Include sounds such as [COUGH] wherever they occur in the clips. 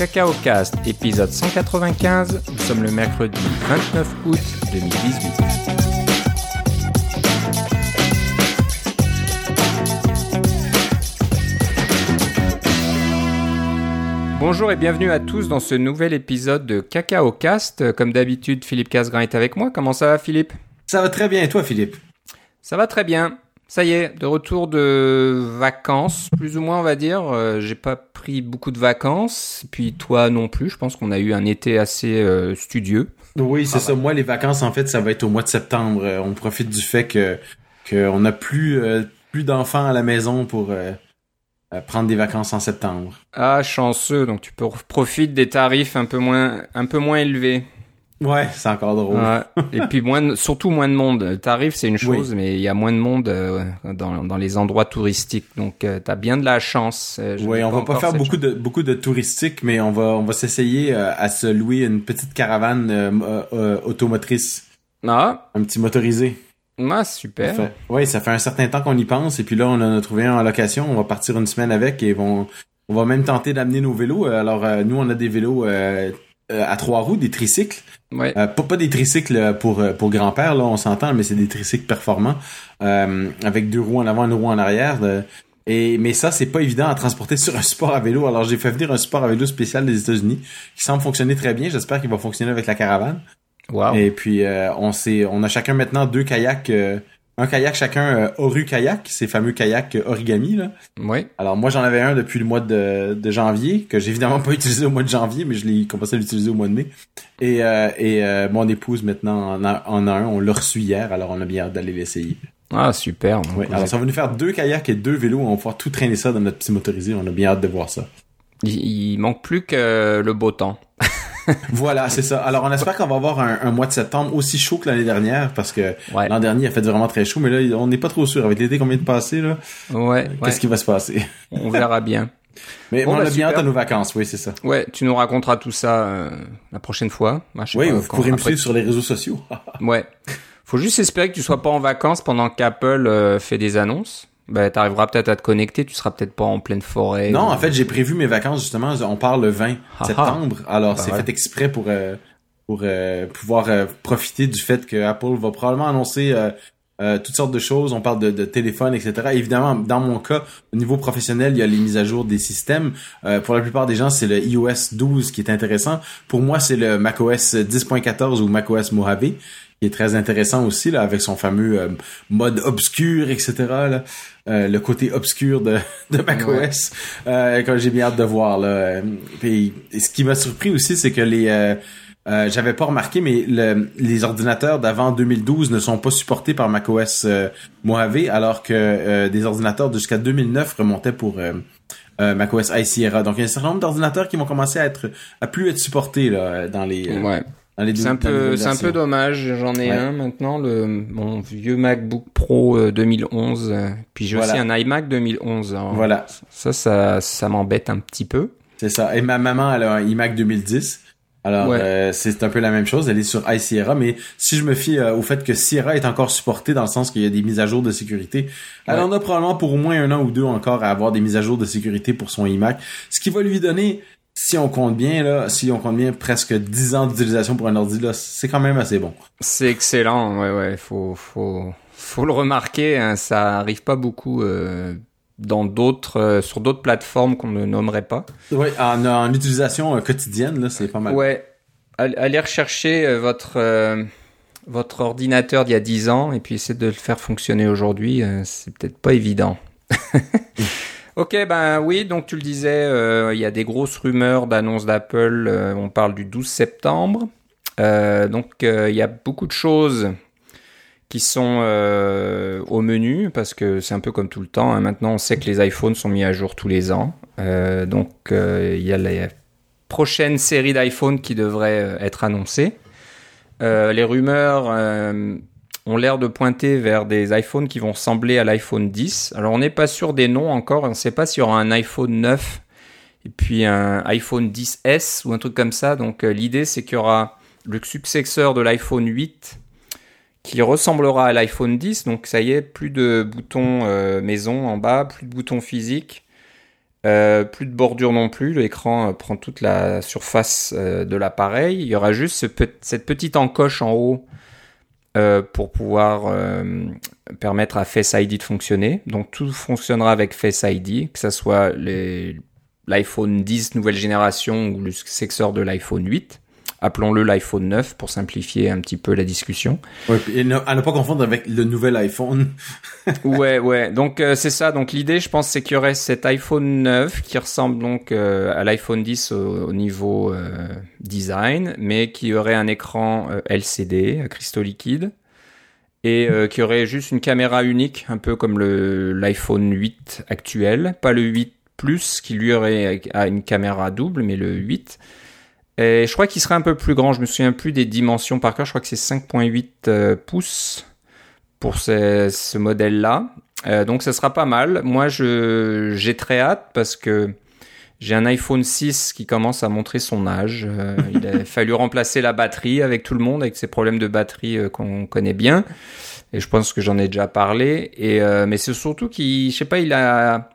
Cacao Cast, épisode 195. Nous sommes le mercredi 29 août 2018. Bonjour et bienvenue à tous dans ce nouvel épisode de Cacao Cast. Comme d'habitude, Philippe Casgrain est avec moi. Comment ça va, Philippe? Ça va très bien et toi, Philippe? Ça va très bien. Ça y est, de retour de vacances, plus ou moins, on va dire. Euh, j'ai pas pris beaucoup de vacances, puis toi non plus. Je pense qu'on a eu un été assez euh, studieux. Oui, c'est ça. Moi, les vacances, en fait, ça va être au mois de septembre. Euh, on profite du fait que qu'on a plus plus d'enfants à la maison pour prendre des vacances en septembre. Ah, chanceux. Donc tu peux profiter des tarifs un peu moins, un peu moins élevés. Ouais, c'est encore drôle. Ouais. Et puis moins, surtout moins de monde. Tarif, c'est une chose, mais il y a moins de monde euh, dans, dans les endroits touristiques. Donc, euh, t'as bien de la chance. Euh, je Oui, on va pas faire beaucoup de beaucoup de touristique, mais on va on va s'essayer euh, à se louer une petite caravane euh, euh, automotrice. Ah, un petit motorisé. ah, super. fait- Oui, ça fait un certain temps qu'on y pense, et puis là, on en a trouvé un en location. On va partir une semaine avec, et vont, on va même tenter d'amener nos vélos. Alors, euh, nous, on a des vélos euh, à trois roues, des tricycles. Ouais. Euh, pas, pas des tricycles euh, pour euh, pour grand-père, là, on s'entend, mais c'est des tricycles performants, euh, avec deux roues en avant, une roue en arrière. de- et mais ça, c'est pas évident à transporter sur un support à vélo. Alors, j'ai fait venir un support à vélo spécial des États-Unis, qui semble fonctionner très bien. J'espère qu'il va fonctionner avec la caravane. Wow. Et puis euh, on on a chacun maintenant deux kayaks, euh, un kayak chacun euh, Oru kayak, ces fameux kayaks euh, origami là. Ouais. Alors moi j'en avais un depuis le mois de, de janvier que j'ai évidemment [LAUGHS] pas utilisé au mois de janvier, mais je l'ai commencé à l'utiliser au mois de mai. Et euh, et euh, mon épouse maintenant en a, en a un, on l'a reçu hier, alors on a bien hâte d'aller l'essayer. Ah, super. Vous alors ça va nous faire deux kayaks et deux vélos, on va pouvoir tout traîner ça dans notre petit motorisé, on a bien hâte de voir ça. il, il manque plus que le beau temps. [LAUGHS] Voilà, c'est ça. Alors on espère qu'on va avoir un, un mois de septembre aussi chaud que l'année dernière parce que Ouais. L'an dernier, il a fait vraiment très chaud, mais là, on n'est pas trop sûr. Avec l'été qu'on vient de passer, là, Ouais. ouais. qu'est-ce qui va se passer? On verra bien. [LAUGHS] Mais Bon, on bah, a bien hâte à nos vacances, oui, c'est ça. Ouais, tu nous raconteras tout ça euh, la prochaine fois. Oui, pas vous quand- pourrez me suivre sur les réseaux sociaux. [LAUGHS] Ouais. Faut juste espérer que tu sois pas en vacances pendant qu'Apple euh, fait des annonces. Ben, t'arriveras peut-être à te connecter, tu seras peut-être pas en pleine forêt. non, ou- en fait, j'ai prévu mes vacances, justement, on part le 20 Ah, septembre. Alors, Bah c'est ouais. fait exprès pour, euh, pour euh, pouvoir euh, profiter du fait que Apple va probablement annoncer euh, euh, toutes sortes de choses. On parle de, de téléphone, etc. Évidemment, dans mon cas, au niveau professionnel, il y a les mises à jour des systèmes. Euh, pour la plupart des gens, c'est le iOS 12 qui est intéressant. Pour moi, c'est le macOS 10.14 ou macOS Mojave qui est très intéressant aussi là avec son fameux euh, mode obscur etc là. Euh, le côté obscur de, [LAUGHS] de macOS euh, que j'ai bien hâte de voir là Euh, puis ce qui m'a surpris aussi c'est que les euh, euh, j'avais pas remarqué, mais le- les ordinateurs d'avant 2012 ne sont pas supportés par macOS euh, Mojave, alors que euh, des ordinateurs jusqu'à 2009 remontaient pour euh, euh, macOS High Sierra. Donc il y a un certain nombre d'ordinateurs qui vont commencer à être à plus être supportés là, dans les euh, Ouais. C'est un peu, c'est un peu dommage. J'en ai Ouais. un maintenant, le mon vieux MacBook Pro euh, 2011. euh, Puis j'ai Voilà. aussi un iMac 2011. Alors, Voilà, Ça, ça, ça m'embête un petit peu. c'est ça. Et ma maman elle a un iMac 2010. Alors Ouais. euh, c'est un peu la même chose, elle est sur High Sierra, mais si je me fie euh, au fait que Sierra est encore supporté dans le sens qu'il y a des mises à jour de sécurité, elle en a probablement pour au moins un an ou deux encore à avoir des mises à jour de sécurité pour son iMac, ce qui va lui donner, si on compte bien là, si on compte bien presque 10 ans d'utilisation pour un ordi là, c'est quand même assez bon. C'est excellent. Ouais, ouais. Faut, faut, faut le remarquer. hein, ça arrive pas beaucoup euh, dans d'autres, euh, sur d'autres plateformes qu'on ne nommerait pas. Ouais, en, en utilisation euh, quotidienne là, c'est pas mal. Ouais. All- Allez rechercher votre votre ordinateur d'il y a 10 ans et puis essayer de le faire fonctionner aujourd'hui. c'est peut-être pas évident. [LAUGHS] ok, ben oui, donc tu le disais, euh, il y a des grosses rumeurs d'annonces d'Apple. euh, on parle du 12 septembre. Euh, donc il y a beaucoup de choses qui sont au menu parce que c'est un peu comme tout le temps. hein. Maintenant, on sait que les iPhones sont mis à jour tous les ans. Donc il y a les prochaine série d'iPhone qui devrait être annoncée. Les rumeurs ont l'air de pointer vers des iPhones qui vont ressembler à l'iPhone 10. Alors on n'est pas sûr des noms encore, on ne sait pas s'il y aura un iPhone 9 et puis un iPhone 10S ou un truc comme ça. Donc euh, l'idée c'est qu'il y aura le successeur de l'iPhone 8 qui ressemblera à l'iPhone 10. Donc ça y est, plus de boutons euh, maison en bas, plus de boutons physiques. Euh, plus de bordure non plus, l'écran prend toute la surface de l'appareil. Il y aura juste cette petite encoche en haut pour pouvoir permettre à Face ID de fonctionner. Donc tout fonctionnera avec Face ID, que ce soit l'iPhone 10 nouvelle génération ou le successeur de l'iPhone 8 appelons-le l'iPhone 9 pour simplifier un petit peu la discussion. Ouais, et ne, à ne pas confondre avec le nouvel iPhone. [LAUGHS] ouais, ouais. Donc euh, c'est ça. Donc l'idée, je pense, c'est qu'il y aurait cet iPhone 9 qui ressemble donc euh, à l'iPhone 10 au, niveau euh, design, mais qui aurait un écran LCD à cristaux liquides et qui aurait juste une caméra unique, un peu comme le l'iPhone 8 actuel, pas le 8 Plus qui lui aurait une caméra double, mais le 8 et je crois qu'il serait un peu plus grand. Je me souviens plus des dimensions par cœur. Je crois que c'est 5.8 euh, pouces pour ce, modèle-là. Euh, donc ça sera pas mal. Moi, je j'ai très hâte parce que j'ai un iPhone 6 qui commence à montrer son âge. Euh, [LAUGHS] il a fallu remplacer la batterie avec tout le monde, avec ces problèmes de batterie qu'on connaît bien. Et je pense que j'en ai déjà parlé. Et mais c'est surtout qu'il, je sais pas, il a,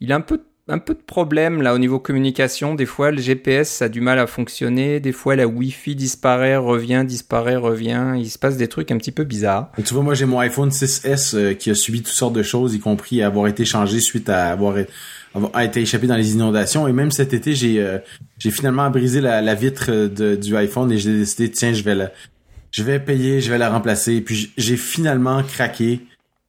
il a un peu un peu de problème là au niveau communication. Des fois, le GPS a du mal à fonctionner. Des fois, la Wi-Fi disparaît, revient, disparaît, revient. Il se passe des trucs un petit peu bizarres. tu vois, moi, j'ai mon iPhone 6S euh, qui a subi toutes sortes de choses, y compris avoir été changé suite à avoir, été échappé dans les inondations. Et même cet été, j'ai euh, finalement brisé la, vitre de, du iPhone et j'ai décidé, tiens, je vais la, je vais payer, je vais la remplacer. puis j'ai finalement craqué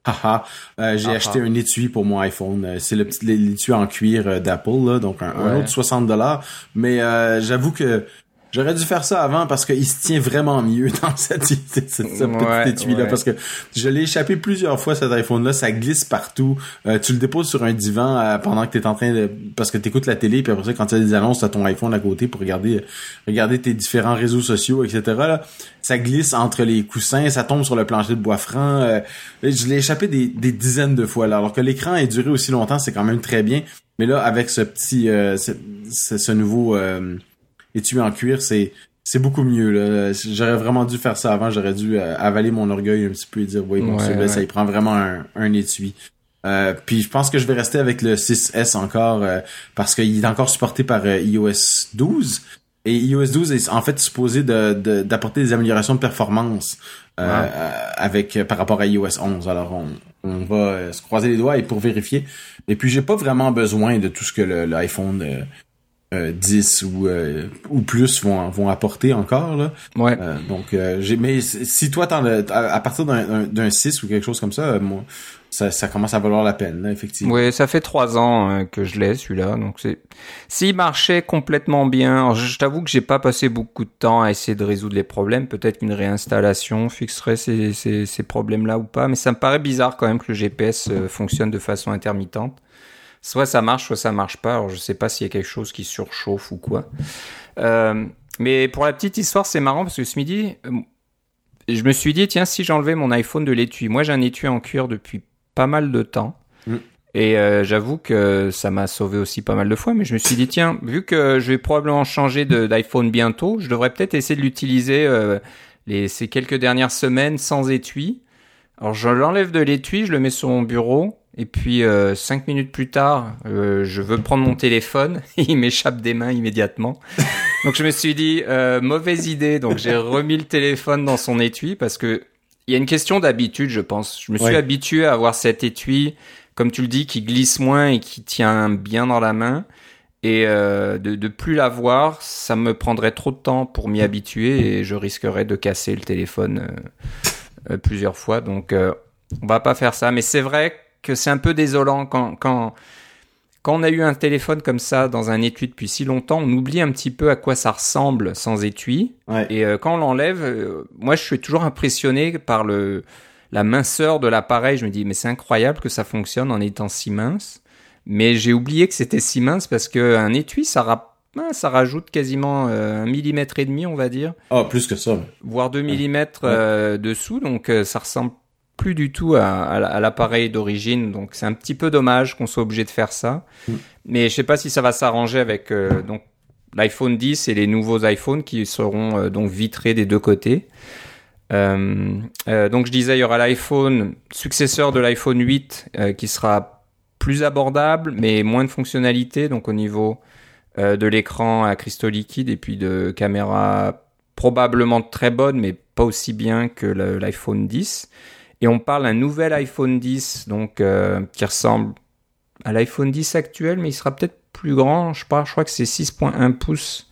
Haha, euh, j'ai acheté un étui pour mon iPhone. Euh, c'est le petit l'étui en cuir euh, d'Apple, donc un, autre 60 dollars. Mais j'avoue que J'aurais dû faire ça avant parce qu'il se tient vraiment mieux [LAUGHS] dans cette, cette, cette petite étui-là. Parce que je l'ai échappé plusieurs fois, cet iPhone-là. Ça glisse partout. Euh, tu le déposes sur un divan euh, pendant que tu es en train de... Parce que tu écoutes la télé, puis après ça, quand tu as des annonces, tu ton iPhone à côté pour regarder regarder tes différents réseaux sociaux, etc. Là. Ça glisse entre les coussins, ça tombe sur le plancher de bois franc. Euh, je l'ai échappé des, des dizaines de fois. Là. Alors que l'écran ait duré aussi longtemps, c'est quand même très bien. Mais là, avec ce petit... ce, ce, nouveau et tu en cuir, c'est c'est beaucoup mieux là. J'aurais vraiment dû faire ça avant. J'aurais dû euh, avaler mon orgueil un petit peu et dire oui, bon, celui-là, ça y prend vraiment un, un étui. Euh, puis je pense que je vais rester avec le 6S encore euh, parce qu'il est encore supporté par iOS 12. Et iOS 12 est en fait supposé de, d'apporter des améliorations de performance avec par rapport à iOS 11. Alors on, on va se croiser les doigts et pour vérifier. Et puis j'ai pas vraiment besoin de tout ce que l'iPhone 10 euh, ou euh, ou plus vont vont apporter encore là. Ouais. Euh, donc j'ai mais si toi t'en à, partir d'un d'un 6 ou quelque chose comme ça moi ça, ça commence à valoir la peine là, effectivement. Oui, ça fait trois ans que je l'ai celui-là donc c'est s'il marchait complètement bien, je, t'avoue que j'ai pas passé beaucoup de temps à essayer de résoudre les problèmes, peut-être qu'une réinstallation fixerait ces ces, ces problèmes là ou pas mais ça me paraît bizarre quand même que le GPS fonctionne de façon intermittente soit ça marche, soit ça marche pas. Alors je sais pas s'il y a quelque chose qui surchauffe ou quoi. Euh, mais pour la petite histoire, c'est marrant parce que ce midi, euh, je me suis dit tiens si j'enlevais mon iPhone de l'étui. Moi j'ai un étui en cuir depuis pas mal de temps. Mm. Et euh, j'avoue que ça m'a sauvé aussi pas mal de fois, mais je me suis dit tiens, vu que je vais probablement changer d'iPhone bientôt, je devrais peut-être essayer de l'utiliser les ces quelques dernières semaines sans étui. Alors je l'enlève de l'étui, je le mets sur mon bureau et puis euh, cinq minutes plus tard, euh, je veux prendre mon téléphone, et [LAUGHS] il m'échappe des mains immédiatement. Donc je me suis dit euh, mauvaise idée. Donc j'ai [LAUGHS] remis le téléphone dans son étui parce que il y a une question d'habitude, je pense. Je me suis habitué à avoir cet étui, comme tu le dis, qui glisse moins et qui tient bien dans la main. Et de, de plus l'avoir, ça me prendrait trop de temps pour m'y habituer et je risquerais de casser le téléphone plusieurs fois. Donc on va pas faire ça. Mais c'est vrai que c'est un peu désolant quand, quand, quand on a eu un téléphone comme ça dans un étui depuis si longtemps, on oublie un petit peu à quoi ça ressemble sans étui. Et euh, quand on l'enlève, euh, moi je suis toujours impressionné par le la minceur de l'appareil. Je me dis mais c'est incroyable que ça fonctionne en étant si mince. Mais j'ai oublié que c'était si mince parce que un étui ça ben, ça rajoute quasiment euh, un millimètre et demi, on va dire. Oh, plus que ça. Voire deux millimètres dessous, donc ça ressemble plus du tout à, l'appareil d'origine, donc c'est un petit peu dommage qu'on soit obligé de faire ça. Mm. Mais je sais pas si ça va s'arranger avec euh, donc l'iPhone 10 et les nouveaux iPhones qui seront euh, donc vitrés des deux côtés. Euh, donc je disais, il y aura l'iPhone successeur de l'iPhone 8 qui sera plus abordable, mais moins de fonctionnalités. Donc au niveau de l'écran à cristaux liquides et puis de caméra probablement très bonne, mais pas aussi bien que l'iPhone 10. Et on parle d'un nouvel iPhone 10, donc euh, qui ressemble à l'iPhone 10 actuel, mais il sera peut-être plus grand. Je, je crois que c'est 6.1 pouces.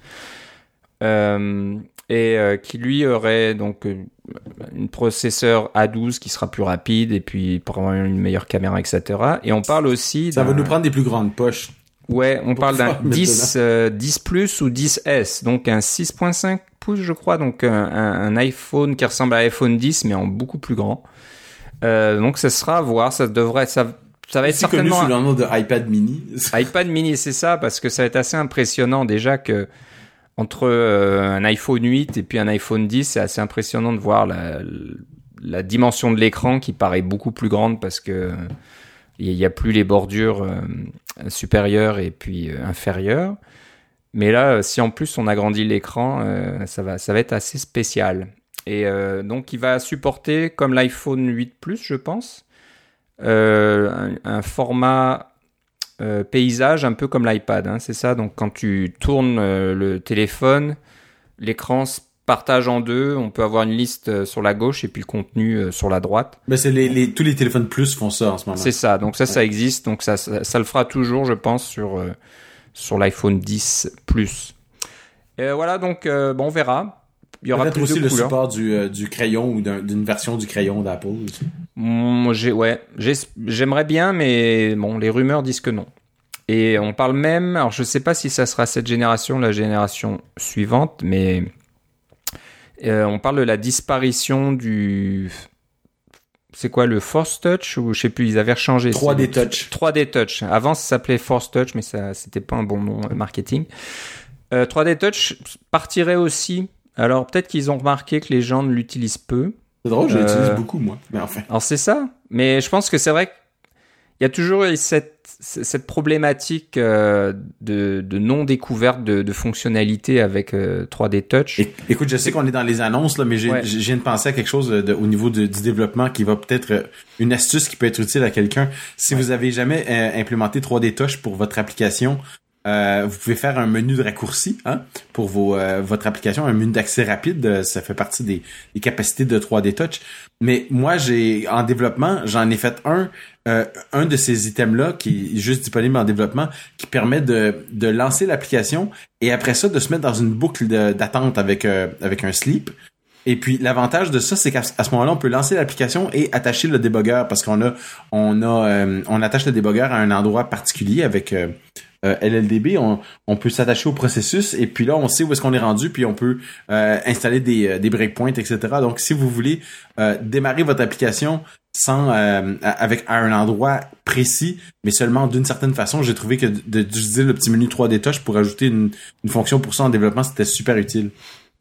Euh, et euh, qui lui aurait donc euh, un processeur A12 qui sera plus rapide et puis probablement une meilleure caméra, etc. Et on parle aussi. Ça va nous prendre des plus grandes poches. Ouais, on parle d'un 10, 10 Plus ou 10S, donc un 6.5 pouces, je crois, donc un, un, iPhone qui ressemble à l'iPhone 10 mais en beaucoup plus grand. Euh, donc ça sera à voir, ça devrait, ça, ça va être certainement. Connu sous le nom de iPad Mini. [LAUGHS] iPad Mini, c'est ça, parce que ça va être assez impressionnant déjà que entre euh, un iPhone 8 et puis un iPhone 10, c'est assez impressionnant de voir la, la dimension de l'écran qui paraît beaucoup plus grande parce que il n'y a plus les bordures euh, supérieures et puis euh, inférieures. Mais là, si en plus on agrandit l'écran, ça va, ça va être assez spécial. Et donc, il va supporter, comme l'iPhone 8 Plus, je pense, un, un, format euh, paysage un peu comme l'iPad, hein, c'est ça. Donc quand tu tournes euh, le téléphone, l'écran se partage en deux. On peut avoir une liste euh, sur la gauche et puis le contenu sur la droite. Mais c'est les, tous les téléphones plus font ça en ce moment. C'est ça. Donc ça, ça existe. Donc ça, ça, le fera toujours, je pense, sur sur l'iPhone 10 Plus. Et voilà. Donc bon, on verra. Il y aura peut-être aussi le support du, du crayon ou d'une version du crayon d'Apple. Moi, j'ai, ouais, j'aimerais bien, mais bon, les rumeurs disent que non. Et on parle même, alors je sais pas si ça sera cette génération, ou la génération suivante, mais euh, on parle de la disparition du, c'est quoi le Force Touch ou je sais plus, ils avaient changé. 3D Touch. 3D Touch. Avant ça s'appelait Force Touch, mais ça c'était pas un bon nom euh, marketing. Euh, 3D Touch partirait aussi. Alors peut-être qu'ils ont remarqué que les gens ne l'utilisent peu. C'est drôle, je l'utilise euh, beaucoup, moi. Mais enfin. Alors, c'est ça. Mais je pense que c'est vrai qu'il y a toujours cette, cette problématique euh, de, de non-découverte de, de fonctionnalités avec 3D euh, Touch. écoute, je sais qu'on est dans les annonces, là, mais j'ai ouais. viens de penser à quelque chose de, au niveau du développement qui va peut-être une astuce qui peut être utile à quelqu'un. Si vous avez jamais implémenté 3D Touch pour votre application, euh, vous pouvez faire un menu de raccourci hein, pour vos, euh, votre application, un menu d'accès rapide. Euh, ça fait partie des, des, capacités de 3D Touch. Mais moi, j'ai en développement, j'en ai fait un, un de ces items-là qui est juste disponible en développement, qui permet de, de lancer l'application et après ça de se mettre dans une boucle d'attente avec avec un sleep. Et puis l'avantage de ça, c'est qu'à ce moment-là, on peut lancer l'application et attacher le débugger parce qu'on a on a on attache le débugger à un endroit particulier avec euh, LLDB, on, on peut s'attacher au processus et puis là, on sait où est-ce qu'on est rendu, puis on peut euh, installer des, euh, des breakpoints, etc. Donc, si vous voulez démarrer votre application sans avec à un endroit précis, mais seulement d'une certaine façon, j'ai trouvé que d'utiliser le petit menu 3D Touch pour ajouter une, une fonction pour ça en développement, c'était super utile.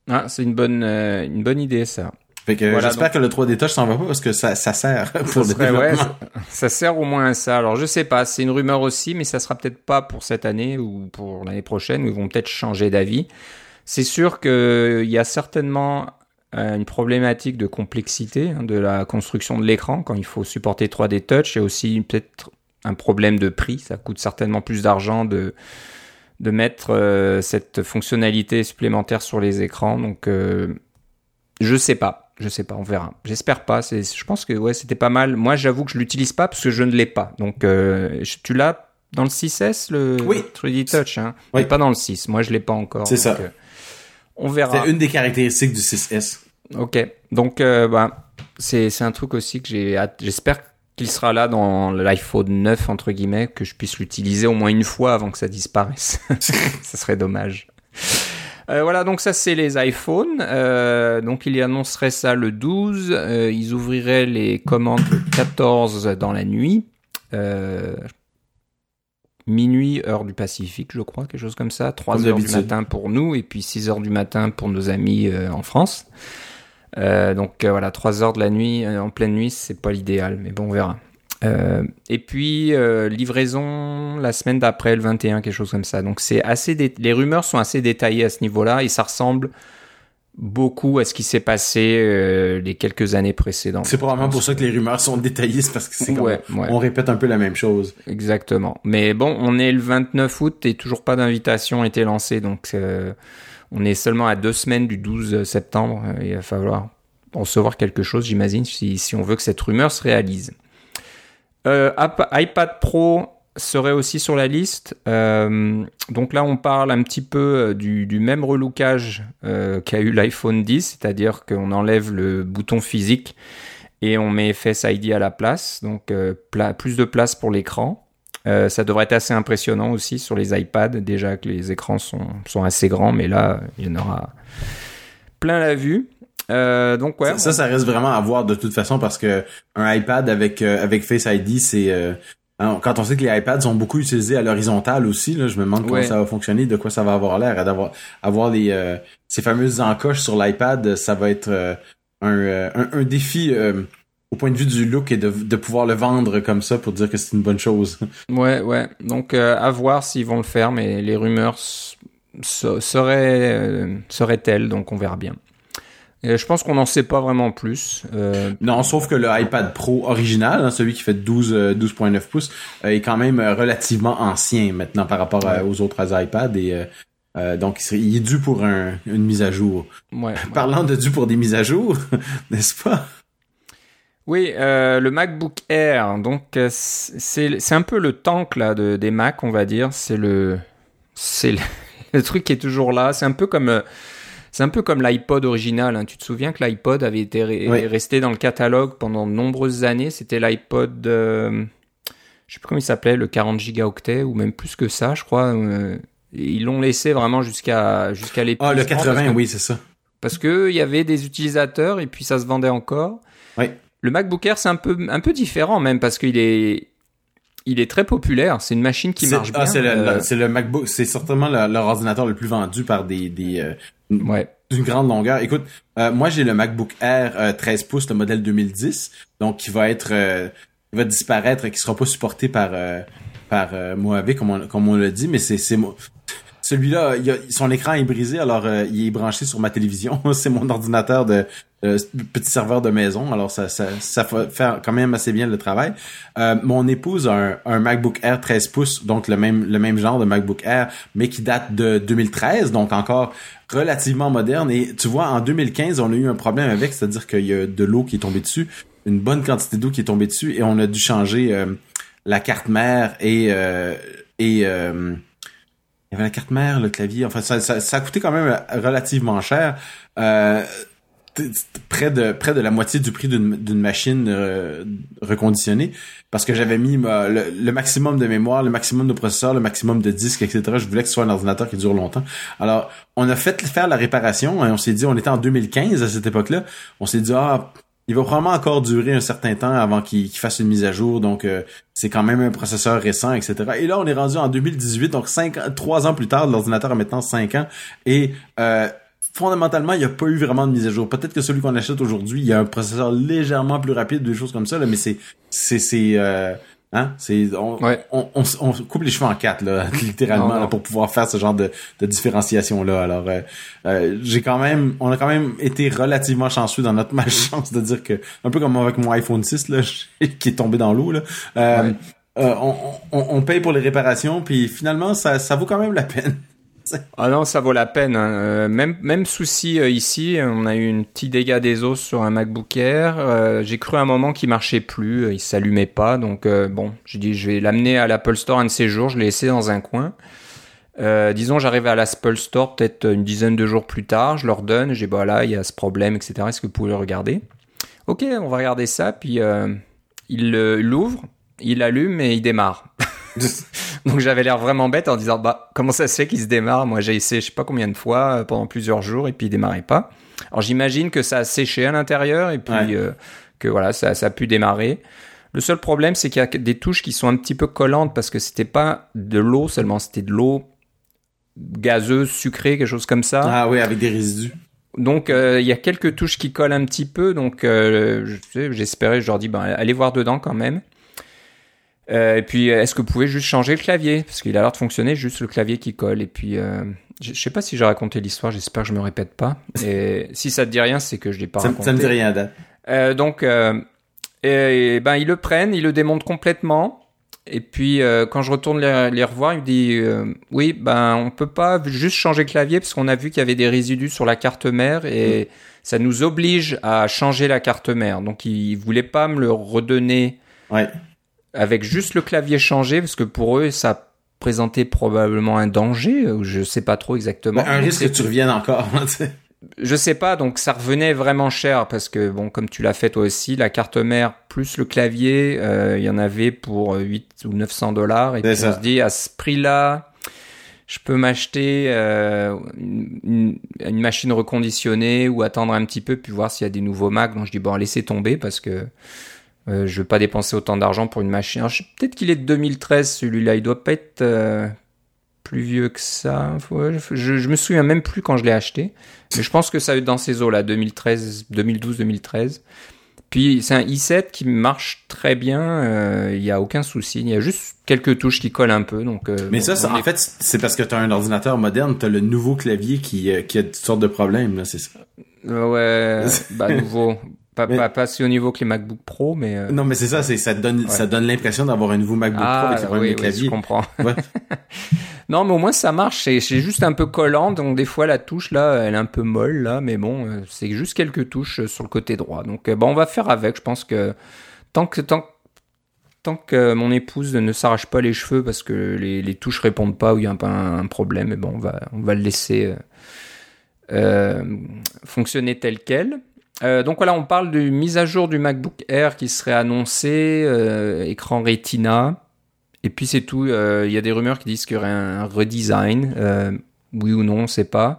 Ah, c'est une bonne une bonne idée ça. Fait que j'espère que le 3D Touch s'en va pas parce que ça, ça sert [LAUGHS] pour le développement. ça, sert au moins à ça. Alors je sais pas, c'est une rumeur aussi, mais ça sera peut-être pas pour cette année ou pour l'année prochaine. Ils vont peut-être changer d'avis. C'est sûr qu'il y a certainement euh, une problématique de complexité hein, de la construction de l'écran quand il faut supporter 3D Touch. Il y a aussi peut-être un problème de prix. Ça coûte certainement plus d'argent de de mettre euh, cette fonctionnalité supplémentaire sur les écrans. Donc euh, je sais pas. Je sais pas, on verra. J'espère pas. C'est, je pense que ouais, c'était pas mal. Moi, j'avoue que je l'utilise pas parce que je ne l'ai pas. Donc, euh, tu l'as dans le 6S, le oui. 3D Touch, hein? Oui. pas dans le 6. Moi, je l'ai pas encore. C'est ça. Euh, on verra. C'est une des caractéristiques du 6S. Ok. Donc, euh, bah, c'est, c'est un truc aussi que j'ai J'espère qu'il sera là dans l'iPhone 9, entre guillemets, que je puisse l'utiliser au moins une fois avant que ça disparaisse. [LAUGHS] ça serait dommage. Euh, voilà, donc ça c'est les iPhones. Euh, donc il annoncerait ça le 12. Euh, ils ouvriraient les commandes le 14 dans la nuit. minuit, heure du Pacifique, je crois, quelque chose comme ça. 3 heures du matin pour nous et puis 6 heures du matin pour nos amis en France. donc voilà, 3 heures de la nuit en pleine nuit, c'est pas l'idéal, mais bon, on verra. Euh, et puis euh, livraison la semaine d'après, le 21, quelque chose comme ça. Donc c'est assez, les rumeurs sont assez détaillées à ce niveau-là et ça ressemble beaucoup à ce qui s'est passé les quelques années précédentes. C'est probablement pour ça que les rumeurs sont détaillées, c'est parce que c'est ouais, on répète un peu la même chose. Exactement. Mais bon, on est le 29 août et toujours pas d'invitation a été lancée, donc on est seulement à deux semaines du 12 septembre. il va falloir recevoir quelque chose, j'imagine, si, si on veut que cette rumeur se réalise. Euh, iPad Pro serait aussi sur la liste. Euh, donc là, on parle un petit peu euh, du, même relookage qu'a eu l'iPhone 10, c'est-à-dire qu'on enlève le bouton physique et on met Face ID à la place, donc plus de place pour l'écran. ça devrait être assez impressionnant aussi sur les iPads, déjà que les écrans sont, assez grands, mais là, il y en aura plein la vue. Euh, donc ouais. Ça, ça, reste vraiment à voir de toute façon parce que un iPad avec euh, avec Face ID, c'est euh, quand on sait que les iPads sont beaucoup utilisés à l'horizontale aussi, là, je me demande comment ça va fonctionner, de quoi ça va avoir l'air, d'avoir avoir les ces fameuses encoches sur l'iPad, ça va être un, un, défi au point de vue du look et de, de pouvoir le vendre comme ça pour dire que c'est une bonne chose. [LAUGHS] Ouais, ouais. Donc à voir s'ils vont le faire, mais les rumeurs seraient seraient-elles, donc on verra bien je pense qu'on n'en sait pas vraiment plus. Euh, non, sauf que le iPad Pro original, hein, celui qui fait 12 12.9 euh, pouces, euh, est quand même relativement ancien maintenant par rapport aux autres iPads et donc il, est dû pour une mise à jour. Ouais, [LAUGHS] Parlant de dû pour des mises à jour, [LAUGHS] n'est-ce pas? Oui, le MacBook Air, donc c'est un peu le tank là de, des Mac, on va dire. C'est le c'est le, [LAUGHS] le, truc qui est toujours là. C'est un peu comme c'est un peu comme l'iPod original. Hein. Tu te souviens que l'iPod avait été resté dans le catalogue pendant de nombreuses années? C'était l'iPod, euh, je sais plus comment il s'appelait, le 40 gigaoctets ou même plus que ça, je crois. Euh, ils l'ont laissé vraiment jusqu'à jusqu'à l'époque. Ah, le 80, oui, c'est ça. Parce que il y avait des utilisateurs et puis ça se vendait encore. Oui. Le MacBook Air, c'est un peu un peu différent même parce qu'il est il est très populaire. C'est une machine qui marche ah, bien. C'est le, euh, le, MacBook. C'est certainement leur ordinateur le plus vendu par des, des euh, d'une grande longueur. Écoute, euh, moi j'ai le MacBook Air 13 pouces, le modèle 2010, donc qui va être, va disparaître, qui sera pas supporté par par Mojave comme on, comme on l'a dit, mais c'est c'est celui-là, son écran est brisé, alors il est branché sur ma télévision. [LAUGHS] c'est mon ordinateur de euh, petit serveur de maison, alors ça, ça, ça fait quand même assez bien le travail. Euh, mon épouse a un, un, MacBook Air 13 pouces, donc le même le même genre de MacBook Air, mais qui date de 2013, donc encore relativement moderne. Et tu vois, en 2015, on a eu un problème avec, c'est-à-dire qu'il y a de l'eau qui est tombée dessus, une bonne quantité d'eau qui est tombée dessus, et on a dû changer euh, la carte mère et et il y avait la carte mère, le clavier. Enfin, ça, ça, ça a coûté quand même relativement cher. Euh, près de près de la moitié du prix d'une machine euh, reconditionnée parce que j'avais mis le, maximum de mémoire, le maximum de processeur, le maximum de disques, etc. Je voulais que ce soit un ordinateur qui dure longtemps. Alors, on a fait faire la réparation et on s'est dit, on était en 2015 à cette époque-là, on s'est dit ah il va probablement encore durer un certain temps avant qu'il fasse une mise à jour, donc euh, c'est quand même un processeur récent, etc. Et là, on est rendu en 2018, donc cinq, trois ans plus tard, l'ordinateur a maintenant cinq ans, et euh, fondamentalement, il n'y a pas eu vraiment de mise à jour. Peut-être que celui qu'on achète aujourd'hui, il y a un processeur légèrement plus rapide, des choses comme ça, là, mais c'est, c'est, c'est, euh, hein, c'est, on, on, on, coupe les cheveux en quatre, là, [LAUGHS] littéralement, pour pouvoir faire ce genre de, de différenciation là. Alors, euh, euh, j'ai quand même, on a quand même été relativement chanceux dans notre [LAUGHS] malchance de dire que, un peu comme avec mon iPhone 6 là, [LAUGHS] qui est tombé dans l'eau là. Euh, on, on, on, paye pour les réparations, puis finalement, ça, ça vaut quand même la peine. [LAUGHS] Ah non, ça vaut la peine. Hein. Euh, même, même souci euh, ici, on a eu un petit dégât des os sur un MacBook Air. Euh, j'ai cru un moment qu'il marchait plus, il s'allumait pas. Donc bon, j'ai dit je vais l'amener à l'Apple Store un de ces jours. Je l'ai laissé dans un coin. disons, j'arrivais à l'Apple Store peut-être une dizaine de jours plus tard. Je leur donne, j'ai bah là, il y a ce problème, etc. Est-ce que vous pouvez le regarder? Ok, on va regarder ça. Puis il l'ouvre, il allume et il démarre. [LAUGHS] [LAUGHS] Donc j'avais l'air vraiment bête en disant bah comment ça se fait qu'il se démarre? Moi j'ai essayé je sais pas combien de fois euh, pendant plusieurs jours et puis il démarrait pas. Alors j'imagine que ça a séché à l'intérieur et puis euh, que voilà ça, ça a pu démarrer. Le seul problème c'est qu'il y a des touches qui sont un petit peu collantes parce que c'était pas de l'eau seulement, c'était de l'eau gazeuse, sucrée, quelque chose comme ça. Ah oui, avec des résidus. Donc euh, il y a quelques touches qui collent un petit peu, donc j'espérais, je leur dis ben allez voir dedans quand même. Euh, et puis, est-ce que vous pouvez juste changer le clavier? Parce qu'il a l'air de fonctionner juste le clavier qui colle. Et puis, euh, je sais pas si j'ai raconté l'histoire, j'espère que je me répète pas. Et [LAUGHS] si ça te dit rien, c'est que je l'ai pas ça, raconté. Ça me dit rien, Dan. Euh, donc, euh, et, ben ils le prennent, ils le démontent complètement. Et puis euh, quand je retourne les, les revoir, il me dit euh, oui, ben on peut pas juste changer le clavier parce qu'on a vu qu'il y avait des résidus sur la carte mère et ça nous oblige à changer la carte mère. Donc il, voulait pas me le redonner Ouais. Avec juste le clavier changé parce que pour eux ça présentait probablement un danger ou je sais pas trop exactement. Ben, un risque que tu reviennes encore. [LAUGHS] tu sais. je sais pas, donc ça revenait vraiment cher parce que bon, comme tu l'as fait toi aussi, la carte mère plus le clavier, euh, il y en avait pour 8 ou 900 dollars et puis ça. on se dit à ce prix-là, je peux m'acheter euh, une machine reconditionnée ou attendre un petit peu puis voir s'il y a des nouveaux Mac. Donc je dis bon, laissez tomber parce que euh, je veux pas dépenser autant d'argent pour une machine. Peut-être qu'il est de 2013 celui-là, il doit pas être euh, plus vieux que ça. Ouais, je, je me souviens même plus quand je l'ai acheté. Mais je pense que ça va être dans ces eaux-là, 2013, 2012, 2013. Puis c'est un i7 qui marche très bien, euh, il y a aucun souci. Il y a juste quelques touches qui collent un peu. Donc, euh, Mais bon, ça, en fait, c'est parce que tu as un ordinateur moderne, tu as le nouveau clavier qui, euh, qui a toutes sortes de problèmes. Là, c'est ça. Euh, ouais, [LAUGHS] bah nouveau. Pas, Mais- pas, pas si au niveau que les MacBook Pro, mais. euh, Non, mais c'est ça, c'est ça donne, ça donne l'impression d'avoir un nouveau MacBook Pro ah, avec le problème oui, des oui, claviers. je comprends. Ouais. [LAUGHS] Non, mais au moins ça marche. C'est juste un peu collant, donc des fois la touche là, elle est un peu molle là, mais bon, euh, c'est juste quelques touches euh, sur le côté droit. Donc bon, on va faire avec. Je pense que tant que tant tant que mon épouse ne s'arrache pas les cheveux parce que les, les touches répondent pas ou il y a un, un, un problème, et bon, on va on va le laisser euh, euh, fonctionner tel quel. Euh, donc voilà, on parle de mise à jour du MacBook Air qui serait annoncé, euh, écran Retina. Et puis c'est tout. Euh, Il y a des rumeurs qui disent qu'il y aurait un redesign. Euh, oui ou non, on sait pas.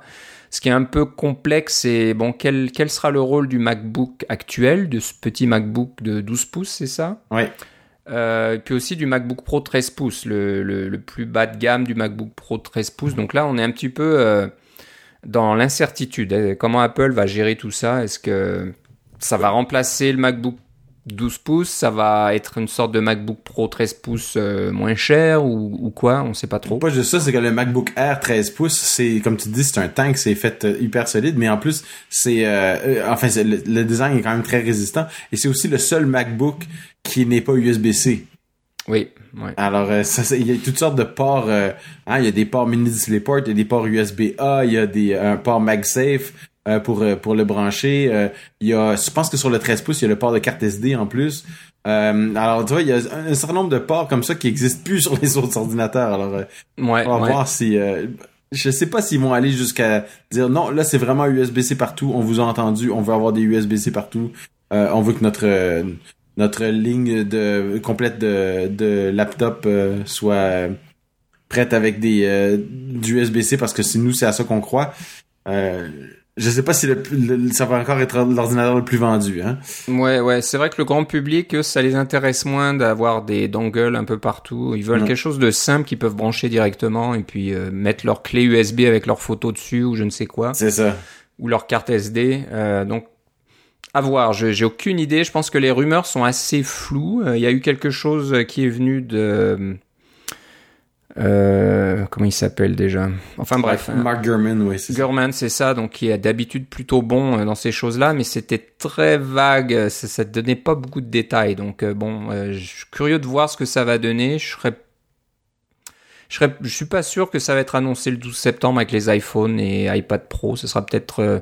Ce qui est un peu complexe, c'est bon, quel, quel sera le rôle du MacBook actuel, de ce petit MacBook de 12 pouces, c'est ça? Euh, et puis aussi du MacBook Pro 13 pouces, le, le, le plus bas de gamme du MacBook Pro 13 pouces. Donc là, on est un petit peu euh, dans l'incertitude. Euh, Comment Apple va gérer tout ça? Est-ce que ça va remplacer le MacBook 12 pouces? Ça va être une sorte de MacBook Pro 13 pouces euh, moins cher ou, ou quoi? On sait pas trop. Pas juste ça, c'est que le MacBook Air 13 pouces, c'est comme tu dis, c'est un tank, c'est fait euh, hyper solide, mais en plus, c'est euh, enfin le design est quand même très résistant et c'est aussi le seul MacBook qui n'est pas USB-C. Oui, ouais. Alors euh, ça, il y a toutes sortes de ports, euh, hein, il y a des ports mini DisplayPort, il y a des ports USB-A, il y a des un port MagSafe euh, pour euh, pour le brancher. euh, il y a, je pense que sur le 13 pouces, il y a le port de carte SD en plus. Euh, alors tu vois, il y a un, un certain nombre de ports comme ça qui existent plus [LAUGHS] sur les autres ordinateurs. Alors euh, Ouais, on va ouais. voir si. euh, je sais pas s'ils vont aller jusqu'à dire non, là c'est vraiment USB-C partout. On vous a entendu. On veut avoir des USB-C partout. Euh, on veut que notre euh, notre ligne de complète de, de laptop euh, soit prête avec des euh, du USB-C parce que nous c'est à ça qu'on croit. Euh, je sais pas si le, le- ça va encore être l'ordinateur le plus vendu. Hein. Ouais, ouais, c'est vrai que le grand public, ça les intéresse moins d'avoir des dongles un peu partout. Ils veulent quelque chose de simple qu'ils peuvent brancher directement et puis euh, mettre leur clé USB avec leur photo dessus ou je ne sais quoi, C'est ça. ou leur carte SD. Euh, donc, à voir. J'ai aucune idée. Je pense que les rumeurs sont assez floues. Euh, Il y a eu quelque chose qui est venu de euh, comment il s'appelle déjà? Enfin bref. hein. Mark Gurman, oui. Gurman, c'est ça, donc qui est d'habitude plutôt bon euh, dans ces choses-là, mais c'était très vague, ça, te donnait pas beaucoup de détails. Donc bon, euh, je suis curieux de voir ce que ça va donner. Je serais, je serais, je suis pas sûr que ça va être annoncé le 12 septembre avec les iPhones et iPad Pro. Ce sera peut-être euh,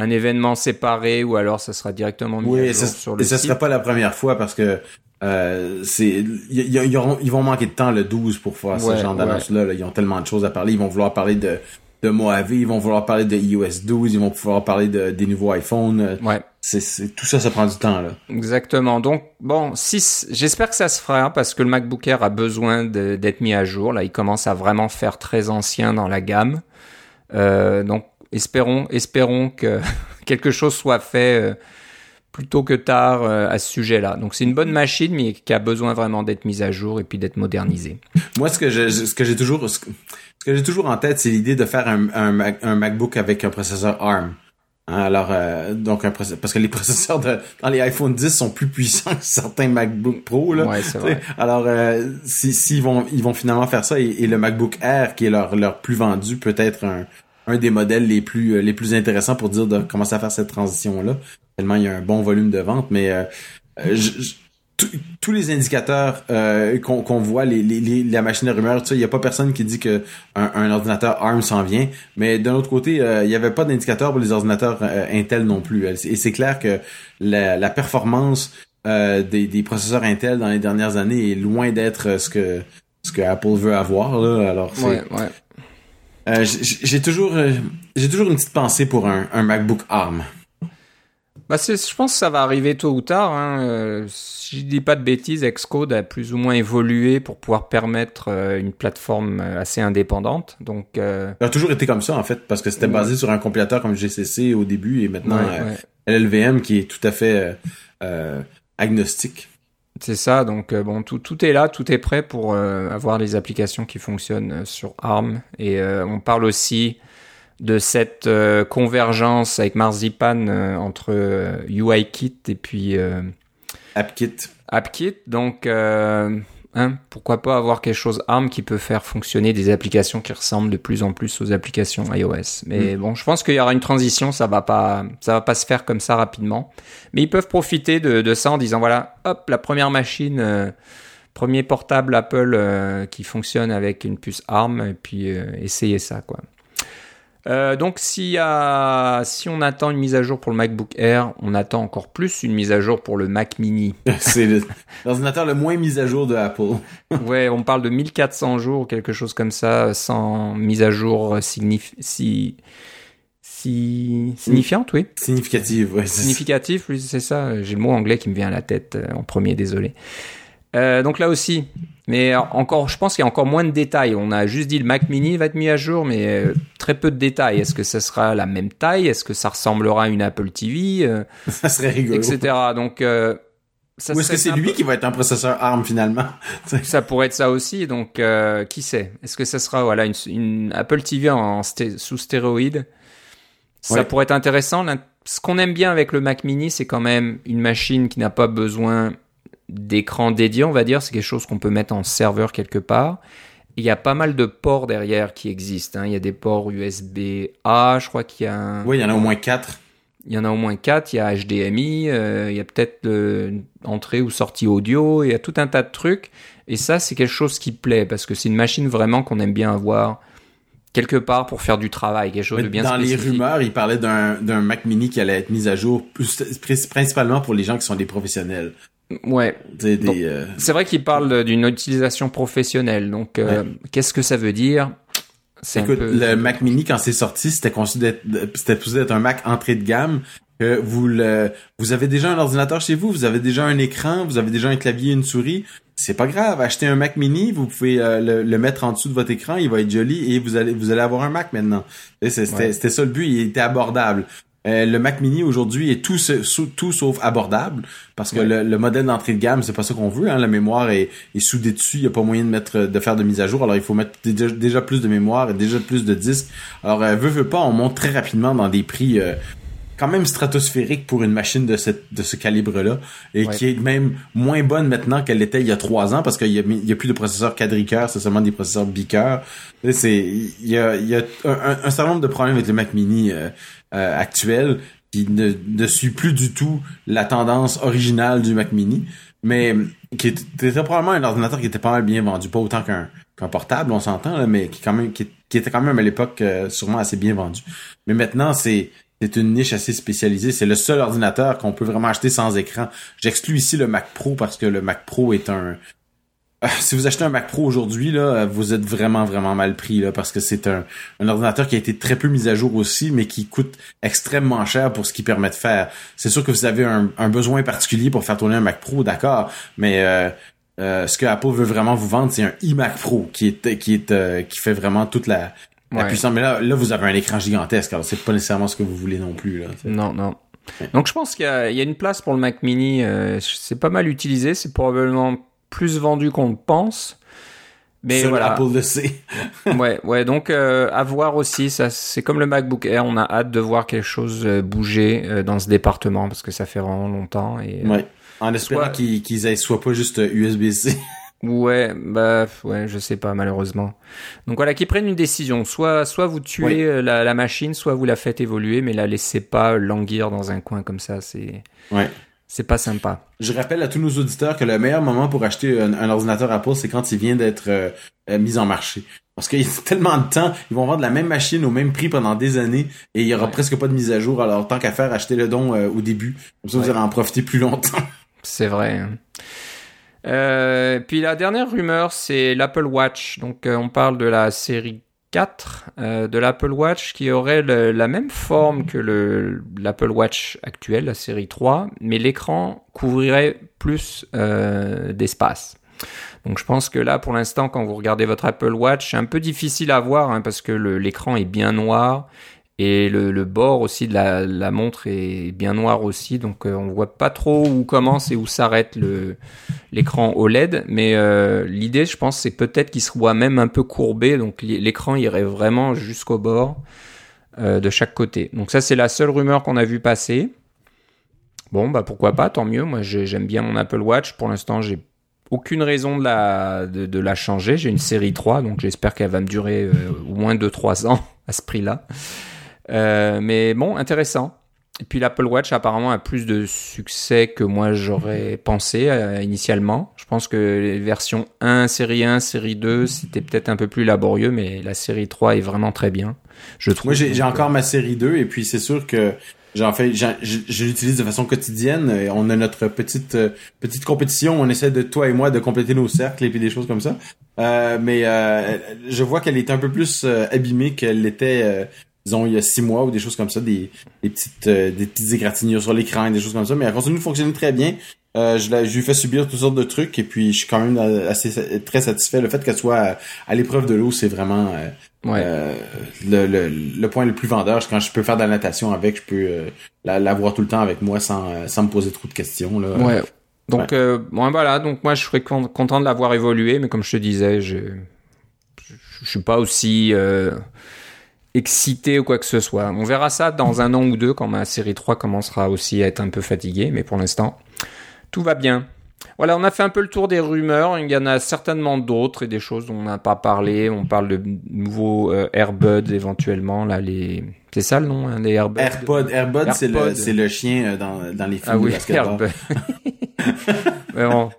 un événement séparé ou alors ça sera directement mis Oui, à et jour ça, sur le et ça site. serait pas la première fois parce que euh, c'est ils vont manquer de temps le 12 pour faire Ouais, ce genre d'annonce-là. là. Ils ont tellement de choses à parler. Ils vont vouloir parler de, de Mojave, ils vont vouloir parler de iOS 12, ils vont pouvoir parler de, des nouveaux iPhones. Ouais. C'est, tout ça, ça prend du temps. là. Exactement. Donc, bon, si, j'espère que ça se fera parce que le MacBook Air a besoin d'être mis à jour. Là, il commence à vraiment faire très ancien dans la gamme. Euh, donc, espérons, espérons que [LAUGHS] quelque chose soit fait euh, plutôt que tard euh, à ce sujet-là. Donc, c'est une bonne machine, mais qui a besoin vraiment d'être mise à jour et puis d'être modernisée. Moi, ce que je, ce que j'ai toujours, ce que, j'ai toujours en tête, c'est l'idée de faire un, un, un MacBook avec un processeur ARM. Hein, alors, euh, donc un parce que les [LAUGHS] processeurs de, dans les iPhone 10 sont plus puissants que certains MacBook Pro. Là, ouais, vrai. Alors, euh, s'ils si, vont, ils vont finalement faire ça, et, le MacBook Air, qui est leur, leur plus vendu, peut être un, un des modèles les plus les plus intéressants pour dire de commencer à faire cette transition là. Tellement il y a un bon volume de vente, mais euh, je, tous les indicateurs euh, qu'on voit, la machine à rumeur, il n'y a pas personne qui dit que un, ordinateur ARM s'en vient. Mais d'un autre côté, euh, il n'y avait pas d'indicateur pour les ordinateurs euh, Intel non plus. Et c'est clair que la, performance des, processeurs Intel dans les dernières années est loin d'être ce que Apple veut avoir. Alors. J'ai toujours j'ai toujours une petite pensée pour un, un MacBook ARM. Bah je pense que ça va arriver tôt ou tard. Hein. Euh, si je dis pas de bêtises, Xcode a plus ou moins évolué pour pouvoir permettre euh, une plateforme euh, assez indépendante. Donc, ça a toujours été comme ça en fait, parce que c'était basé sur un compilateur comme GCC au début et maintenant LLVM qui est tout à fait agnostique. C'est ça, donc bon, tout, tout est là, tout est prêt pour avoir les applications qui fonctionnent sur ARM. Et on parle aussi de cette euh, convergence avec Marzipan euh, entre UIKit euh, et puis AppKit. AppKit, donc hein, pourquoi pas avoir quelque chose ARM qui peut faire fonctionner des applications qui ressemblent de plus en plus aux applications iOS. Mais mm. bon, je pense qu'il y aura une transition, ça va pas, ça va pas se faire comme ça rapidement. Mais ils peuvent profiter de, de ça en disant voilà, hop, la première machine. premier portable Apple qui fonctionne avec une puce ARM et puis essayer ça quoi. Euh, donc si, si on attend une mise à jour pour le MacBook Air, on attend encore plus une mise à jour pour le Mac Mini. [LAUGHS] C'est l'ordinateur le moins mis à jour de Apple. [LAUGHS] ouais, on parle de 1400 jours ou quelque chose comme ça, sans mise à jour signif si, si, signifiante, oui. Significative, ouais. Significatif, oui, c'est ça. J'ai le mot anglais qui me vient à la tête euh, en premier, désolé. Euh, donc là aussi, mais encore, je pense qu'il y a encore moins de détails. On a juste dit le Mac Mini va être mis à jour, mais euh, très peu de détails. Est-ce que ça sera la même taille? Est-ce que ça ressemblera à une Apple TV euh, [LAUGHS] Ça serait rigolo. Etc. Donc ça Ou est-ce que c'est lui qui va être un processeur ARM finalement? [LAUGHS] Ça pourrait être ça aussi. Donc qui sait? Est-ce que ça sera voilà une, Apple TV en sous stéroïde? Ça pourrait être intéressant. Ce qu'on aime bien avec le Mac Mini, c'est quand même une machine qui n'a pas besoin d'écran dédié, on va dire. C'est quelque chose qu'on peut mettre en serveur quelque part. Il y a pas mal de ports derrière qui existent. Hein. Il y a des ports USB-A, je crois qu'il y a un... Oui, il y en a au moins quatre. Il y en a au moins quatre. Il y a HDMI, euh, il y a peut-être entrée ou sortie audio, il y a tout un tas de trucs. Et ça, c'est quelque chose qui plaît parce que c'est une machine vraiment qu'on aime bien avoir quelque part pour faire du travail, quelque chose de bien Dans les rumeurs, il parlait d'un Mac Mini qui allait être mis à jour principalement pour les gens qui sont des professionnels. Ouais. Euh, c'est vrai qu'il parle d'une utilisation professionnelle. Donc, euh, qu'est-ce que ça veut dire? Écoute, le Mac Mini quand c'est sorti, c'était conçu d'être, c'était être un Mac entrée de gamme. Vous le, vous avez déjà un ordinateur chez vous, vous avez déjà un écran, vous avez déjà un clavier, une souris. C'est pas grave, achetez un Mac Mini, vous pouvez euh, le, mettre en dessous de votre écran, il va être joli et vous allez, vous allez avoir un Mac maintenant. C'était, c'était ça le but, il était abordable. Euh, le Mac Mini aujourd'hui est tout, tout sauf abordable parce que le, modèle d'entrée de gamme c'est pas ça qu'on veut. Hein. La mémoire est, est soudée dessus, il y a pas moyen de mettre de faire de mise à jour. Alors il faut mettre déjà, plus de mémoire et déjà plus de disques. Alors euh, veut veut pas, on monte très rapidement dans des prix euh, quand même stratosphériques pour une machine de cette de ce calibre-là et qui est même moins bonne maintenant qu'elle l'était il y a trois ans parce qu'il y a, il y a plus de processeurs quadricœurs, c'est seulement des processeurs bicœurs. C'est il y a, il y a un, un, certain nombre de problèmes avec le Mac Mini. Euh, euh, actuel qui ne, ne suit plus du tout la tendance originale du Mac Mini, mais qui était probablement un ordinateur qui était pas mal bien vendu, pas autant qu'un qu'un portable, on s'entend, mais qui quand même qui, était quand même à l'époque euh, sûrement assez bien vendu. Mais maintenant, c'est c'est une niche assez spécialisée. C'est le seul ordinateur qu'on peut vraiment acheter sans écran. J'exclus ici le Mac Pro parce que le Mac Pro est un ah, si vous achetez un Mac Pro aujourd'hui, là, vous êtes vraiment, vraiment mal pris, là, parce que c'est un, un, ordinateur qui a été très peu mis à jour aussi, mais qui coûte extrêmement cher pour ce qu'il permet de faire. C'est sûr que vous avez un, un, besoin particulier pour faire tourner un Mac Pro, d'accord, mais euh, euh, ce que Apple veut vraiment vous vendre, c'est un iMac Pro qui est qui est euh, qui fait vraiment toute la, la puissance. Mais là, là, vous avez un écran gigantesque, alors c'est pas nécessairement ce que vous voulez non plus. Là, non, non. Donc je pense qu'il y, y, a une place pour le Mac Mini. c'est pas mal utilisé. C'est probablement plus vendu qu'on le pense. Mais Seul voilà. Apple le sait. [LAUGHS] ouais, ouais. Donc euh, à voir aussi. Ça, c'est comme le MacBook Air. On a hâte de voir quelque chose euh, bouger euh, dans ce département parce que ça fait vraiment longtemps. Et euh, Ouais. En espérant Soit- qu'ils qu'ils aient soit pas juste euh, USB-C. [LAUGHS] ouais, bah ouais, je sais pas malheureusement. Donc voilà, qu'ils prennent une décision. Soit, soit vous tuez Oui. euh, la, la machine, soit vous la faites évoluer, mais la laissez pas languir dans un coin comme ça. C'est, Ouais. c'est pas sympa. Je rappelle à tous nos auditeurs que le meilleur moment pour acheter un, un ordinateur Apple, c'est quand il vient d'être euh, euh, mis en marché. Parce qu'il y a [LAUGHS] tellement de temps, ils vont vendre la même machine au même prix pendant des années et il y aura Ouais. presque pas de mise à jour. Alors tant qu'à faire, achetez le don euh, au début. Comme ça, vous Ouais. allez en profiter plus longtemps. C'est vrai. hein. Euh, puis la dernière rumeur, c'est l'Apple Watch. Donc euh, on parle de la série 4 euh, de l'Apple Watch qui aurait la même forme que le l'Apple Watch actuel, la série 3, mais l'écran couvrirait plus d'espace. Donc je pense que là, pour l'instant, quand vous regardez votre Apple Watch, c'est un peu difficile à voir hein, parce que l'écran est bien noir et le, bord aussi de la, montre est bien noir aussi, donc euh, on voit pas trop où commence et où s'arrête l'écran OLED. Mais euh, l'idée, je pense, c'est peut-être qu'il se voit même un peu courbé, donc l'écran irait vraiment jusqu'au bord euh, de chaque côté. Donc ça, c'est la seule rumeur qu'on a vu passer. Bon, bah pourquoi pas, tant mieux. Moi, j'ai- j'aime bien mon Apple Watch. Pour l'instant, j'ai aucune raison de la, de, la changer. J'ai une série 3, donc j'espère qu'elle va me durer au moins 2-3 ans à ce prix-là. Euh, mais bon, intéressant. Et puis l'Apple Watch apparemment a plus de succès que moi j'aurais pensé euh, initialement. Je pense que les versions 1, série 1, série 2, c'était peut-être un peu plus laborieux, mais la série 3 est vraiment très bien. Je trouve. Moi, j'ai encore ma série 2 et puis c'est sûr que j'en fais, je, je l'utilise de façon quotidienne. Et On a notre petite euh, petite compétition. On essaie de toi et moi de compléter nos cercles et puis des choses comme ça. Euh, mais euh, je vois qu'elle est un peu plus abîmée qu'elle l'était, euh, disons il y a six mois ou des choses comme ça, des, des petites euh, des petites égratignures sur l'écran et des choses comme ça. Mais elle continue de fonctionner très bien. Euh, je, la, je lui fais subir toutes sortes de trucs et puis je suis quand même euh, assez très satisfait. Le fait qu'elle soit à, à l'épreuve de l'eau, c'est vraiment euh, Ouais. euh, le, le, le point le plus vendeur, quand je peux faire de la natation avec, je peux euh, la- l'avoir tout le temps avec moi sans, sans me poser trop de questions. Là. Ouais. Donc, euh, bon, voilà. Donc, moi, je serais con- content de l'avoir évolué, mais comme je te disais, je, je, je suis pas aussi euh, excité ou quoi que ce soit. On verra ça dans un an ou deux quand ma série 3 commencera aussi à être un peu fatiguée, mais pour l'instant, tout va bien. Voilà, on a fait un peu le tour des rumeurs. Il y en a certainement d'autres et des choses dont on n'a pas parlé. On parle de nouveaux euh, AirBuds éventuellement. Là, les... C'est ça le nom, hein, les AirBuds? AirPod, AirPod, c'est le, AirPod. c'est le chien euh, dans, dans les films Ah de oui, basketball. Airbud. [LAUGHS] mais bon,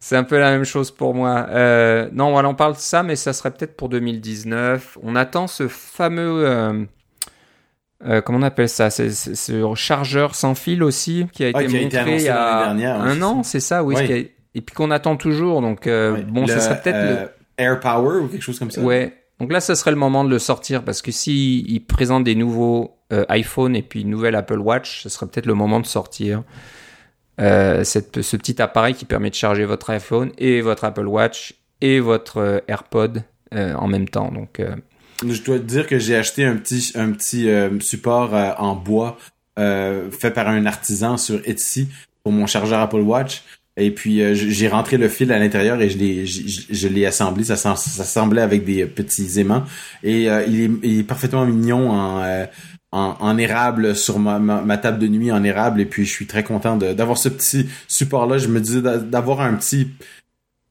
c'est un peu la même chose pour moi. Euh, non, voilà, on parle de ça, mais ça serait peut-être pour 2019. On attend ce fameux... euh, euh, comment on appelle ça? C'est ce chargeur sans fil aussi qui a été Ah, qui a été montré annoncé il y a dernière, ouais, un an, c'est ça, oui. A- Et puis qu'on attend toujours. Donc Ouais. bon, Le, ce serait peut-être le Air Power ou quelque chose comme ça. Ouais. Donc là, ça serait le moment de le sortir parce que si ils présentent des nouveaux iPhone et puis une nouvelle Apple Watch, ce serait peut-être le moment de sortir euh, cette, ce petit appareil qui permet de charger votre iPhone et votre Apple Watch et votre euh, AirPod euh, en même temps. Donc euh, Je dois te dire que j'ai acheté un petit, un petit euh, support en bois fait par un artisan sur Etsy pour mon chargeur Apple Watch. Et puis j'ai rentré le fil à l'intérieur et je l'ai, je l'ai assemblé. Ça, sem- ça semblait avec des petits aimants. Et il, est, il est parfaitement mignon en, en, en érable sur ma, ma, ma table de nuit en érable. Et puis je suis très content de- d'avoir ce petit support-là. Je me disais d'a- d'avoir un petit...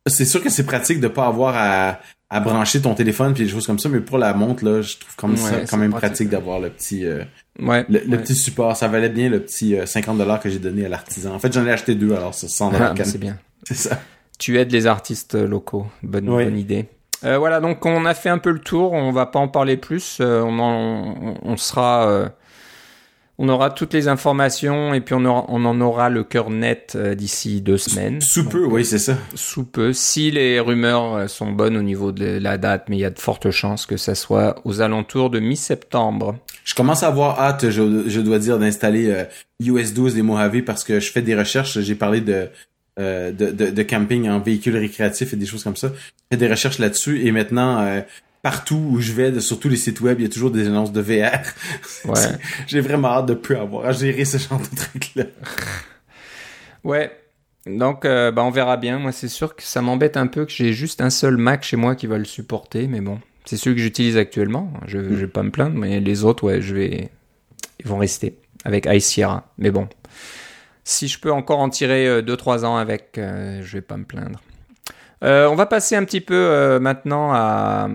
C'est sûr que c'est pratique de pas avoir à, à brancher ton téléphone puis des choses comme ça, mais pour la montre, là, je trouve comme Ouais, ça, c'est quand même pratique, d'avoir le petit... euh, ouais. le, petit support, ça valait bien le petit euh, 50 dollars que j'ai donné à l'artisan. En fait, j'en ai acheté deux, alors c'est 100 Ah, dollars. bah, c'est bien. [LAUGHS] c'est ça. Tu aides les artistes locaux. Bonne, bonne idée. Euh, voilà, donc on a fait un peu le tour. On va pas en parler plus. Euh, on, en, on, sera, euh, on aura toutes les informations et puis on, aura, on en aura le cœur net euh, d'ici deux semaines. Sous peu, oui, c'est ça. Sous peu, si les rumeurs euh, sont bonnes au niveau de la date, mais il y a de fortes chances que ça soit aux alentours de mi-septembre. Je commence à avoir hâte, je, je dois dire, d'installer euh, US 12 et Mojave parce que je fais des recherches. J'ai parlé de, euh, de, de, de camping en véhicule récréatif et des choses comme ça. Je fais des recherches là-dessus et maintenant, euh, partout où je vais, de, sur tous les sites web, il y a toujours des annonces de VR. [LAUGHS] Ouais. J'ai vraiment hâte de plus avoir à gérer ce genre de trucs-là. [LAUGHS] Ouais. Donc, euh, bah, on verra bien. Moi, c'est sûr que ça m'embête un peu que j'ai juste un seul Mac chez moi qui va le supporter, mais bon, c'est celui que j'utilise actuellement. Je, je vais pas me plaindre, mais les autres, ouais, je vais, ils vont rester avec High Sierra. Mais bon, si je peux encore en tirer 2-3 ans avec, euh, je vais pas me plaindre. Euh, on va passer un petit peu euh, maintenant à,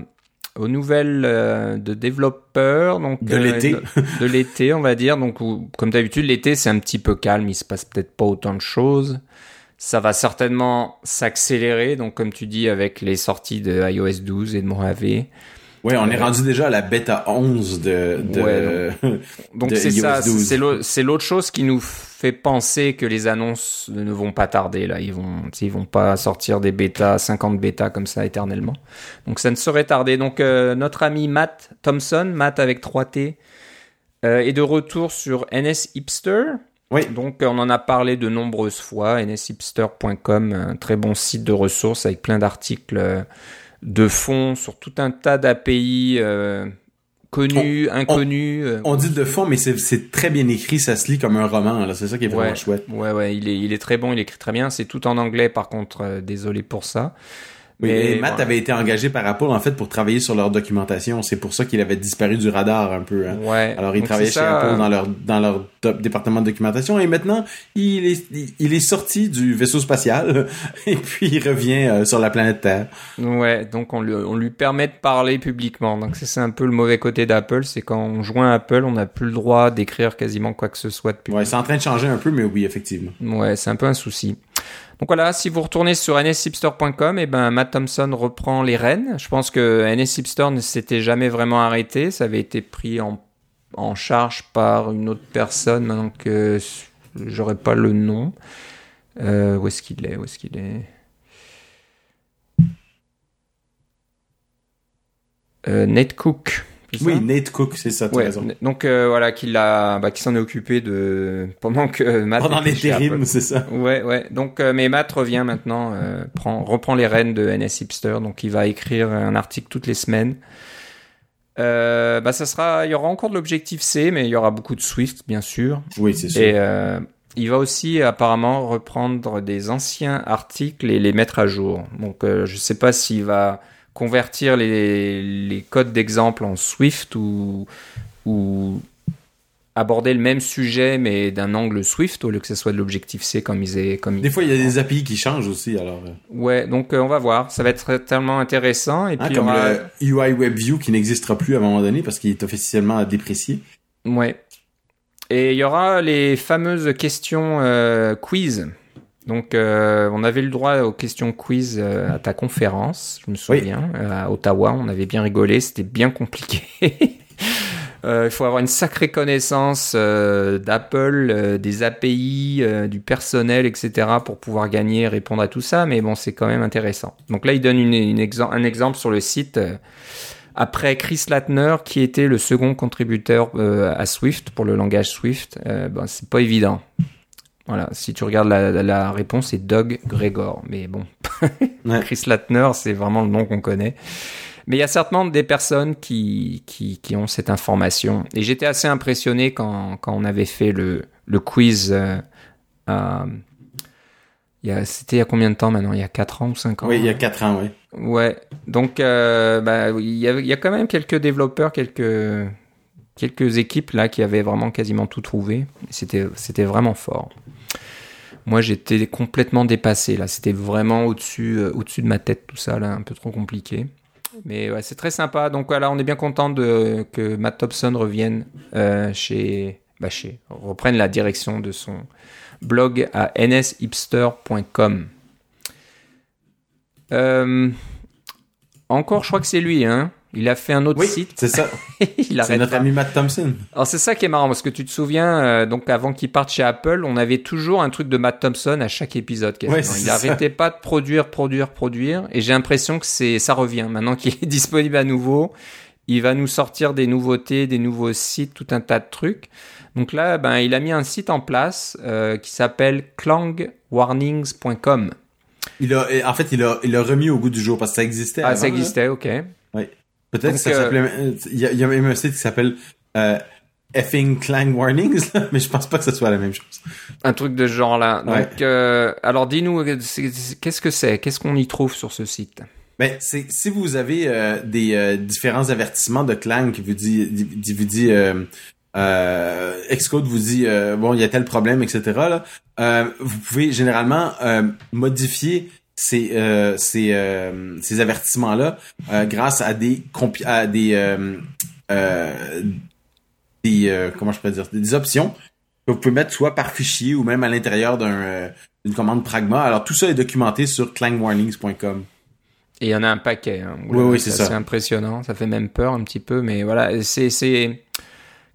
aux nouvelles euh, de développeurs. Donc, De l'été. de, de l'été, on va dire. Donc, où- comme d'habitude, l'été, c'est un petit peu calme. Il se passe peut-être pas autant de choses. Ça va certainement s'accélérer. Donc, comme tu dis, avec les sorties de iOS 12 et de Mojave. Ouais, on est rendu déjà à la bêta 11 de, de... [LAUGHS] Donc de c'est iOS ça, 12. c'est l'au- c'est l'autre chose qui nous fait penser que les annonces ne vont pas tarder là. Ils vont, ils vont pas sortir des bêtas, 50 bêtas comme ça éternellement. Donc ça ne saurait tarder. Donc euh, notre ami Matt Thompson, Matt avec 3T, euh, est de retour sur NS Hipster. Oui. Donc on en a parlé de nombreuses fois. nshipster.com, un très bon site de ressources avec plein d'articles euh, de fond sur tout un tas d'API euh, connus, inconnus. euh, On dit de fond, mais c'est très bien écrit, ça se lit comme un roman. C'est ça qui est vraiment Ouais. chouette. Ouais, ouais, il est, il est très bon, il écrit très bien. C'est tout en anglais, par contre, euh, désolé pour ça. Mais et Matt avait été engagé par Apple, en fait, pour travailler sur leur documentation. C'est pour ça qu'il avait disparu du radar un peu. hein. Ouais. Alors, il Donc, travaillait chez Apple euh, dans leur, dans leur département de documentation et maintenant, il est, il est sorti du vaisseau spatial [LAUGHS] et puis il revient euh, sur la planète Terre. Ouais, donc on lui, on lui permet de parler publiquement. Donc ça, c'est un peu le mauvais côté d'Apple, c'est quand on joint Apple, on n'a plus le droit d'écrire quasiment quoi que ce soit de public. Ouais, c'est en train de changer un peu, mais oui, effectivement. Ouais, c'est un peu un souci. Donc voilà, si vous retournez sur nshipster.com, et ben Matt Thompson reprend les rênes. Je pense que nshipster ne s'était jamais vraiment arrêté, ça avait été pris en, en charge par une autre personne, maintenant que j'aurais pas le nom. Euh, où est-ce qu'il est? Où est-ce qu'il est? Euh, Nate Cook. Oui, ça Nate Cook, c'est ça, Ouais, donc euh, voilà, qu'il a, bah, qui s'en est occupé de pendant que Matt Pendant l'intérim, Apple. c'est ça. Ouais, ouais. Donc, euh, mais Matt revient maintenant, euh, prend, reprend les rênes de NS Hipster. Donc, il va écrire un article toutes les semaines. Euh, bah, ça sera, il y aura encore de l'objectif C, mais il y aura beaucoup de Swift, bien sûr. Oui, c'est sûr. Et euh, il va aussi apparemment reprendre des anciens articles et les mettre à jour. Donc, euh, je sais pas s'il va convertir les, les codes d'exemple en Swift ou, ou aborder le même sujet mais d'un angle Swift au lieu que ce soit de l'objectif C comme ils aient comme Des fois, il y a des API qui changent aussi, alors. euh, Ouais, donc euh, on va voir, ça va être tellement intéressant et hein, puis il y comme aura- le UI WebView qui n'existera plus à un moment donné parce qu'il est officiellement déprécié. Ouais. Et il y aura les fameuses questions euh, quiz. Donc, euh, on avait le droit aux questions quiz euh, à ta conférence, je me souviens, euh, à Ottawa. On avait bien rigolé, c'était bien compliqué. [LAUGHS] Il faut avoir une sacrée connaissance d'Apple, des API, du personnel, etc. pour pouvoir gagner et répondre à tout ça. Mais bon, c'est quand même intéressant. Donc là, il donne une, une exem- un exemple sur le site. après Chris Latner, qui était le second contributeur à Swift pour le langage Swift, ben, c'est pas évident. Voilà, si tu regardes la, la- la réponse, c'est Doug Gregor. Mais bon, [LAUGHS] Ouais. Chris Latner, c'est vraiment le nom qu'on connaît. Mais il y a certainement des personnes qui, qui, qui ont cette information. Et j'étais assez impressionné quand, quand on avait fait le, le quiz. euh, a- C'était il y a combien de temps maintenant? Il y a 4 ans ou 5 ans? Oui, il y a quatre ans, oui. Ouais, donc euh, bah, il y, a, il y a quand même quelques développeurs, quelques, quelques équipes là qui avaient vraiment quasiment tout trouvé. C'était, vraiment fort. Moi, j'étais complètement dépassé là. C'était vraiment au-dessus, euh, de ma tête tout ça un peu trop compliqué. Mais c'est très sympa. Donc voilà, on est bien content de que Matt Thompson revienne euh, chez, bah, chez, reprenne la direction de son blog à nshipster.com. Euh, encore, je crois que c'est lui, hein. Il a fait un autre Oui, site. c'est ça. [LAUGHS] C'est notre ami Matt Thompson. Alors c'est ça qui est marrant parce que tu te souviens, euh, donc avant qu'il parte chez Apple, on avait toujours un truc de Matt Thompson à chaque épisode. Ouais, il ça. arrêtait pas de produire, produire, produire, et j'ai l'impression que c'est ça revient maintenant qu'il est [LAUGHS] disponible à nouveau. Il va nous sortir des nouveautés, des nouveaux sites, tout un tas de trucs. Donc là, ben il a mis un site en place euh, qui s'appelle clangwarnings.com. Il a, en fait, il a, il a remis au goût du jour parce que ça existait. Ah, avant, ça là. existait, ok. Peut-être que ça euh, s'appelait. Il y, a, il y a même un site qui s'appelle euh, effing clang warnings, [LAUGHS] mais je pense pas que ce soit la même chose. Un truc de ce genre-là. Donc, euh, alors dis-nous, qu'est-ce que c'est? Qu'est-ce qu'on y trouve sur ce site? Ben, c'est si vous avez euh, des euh, différents avertissements de clang qui vous dit, dit vous dit euh, Xcode vous dit bon il y a tel problème etc là, vous pouvez généralement modifier ces ces, ces avertissements là grâce à des à des des comment je peux dire des options que vous pouvez mettre soit par fichier ou même à l'intérieur d'un d'une commande Pragma. Alors tout ça est documenté sur clangwarnings.com. Et il y en a un paquet. Hein. oui, oui, c'est ça. C'est impressionnant. Ça fait même peur un petit peu, mais voilà, c'est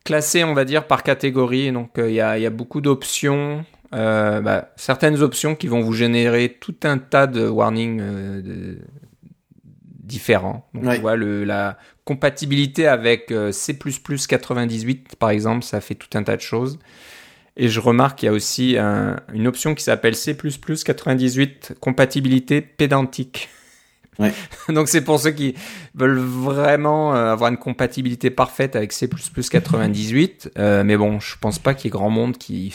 classé, on va dire, par catégorie. Donc euh, il y, a, y a beaucoup d'options. Euh, bah, certaines options qui vont vous générer tout un tas de warnings euh, de... différents. Donc on voit le, la compatibilité avec euh, C++ 98 par exemple, ça fait tout un tas de choses. Et je remarque qu'il y a aussi un, une option qui s'appelle C++ 98 compatibilité pédantique. Ouais. [LAUGHS] Donc c'est pour ceux qui veulent vraiment avoir une compatibilité parfaite avec C++ 98. Euh, mais bon, je pense pas qu'il y ait grand monde qui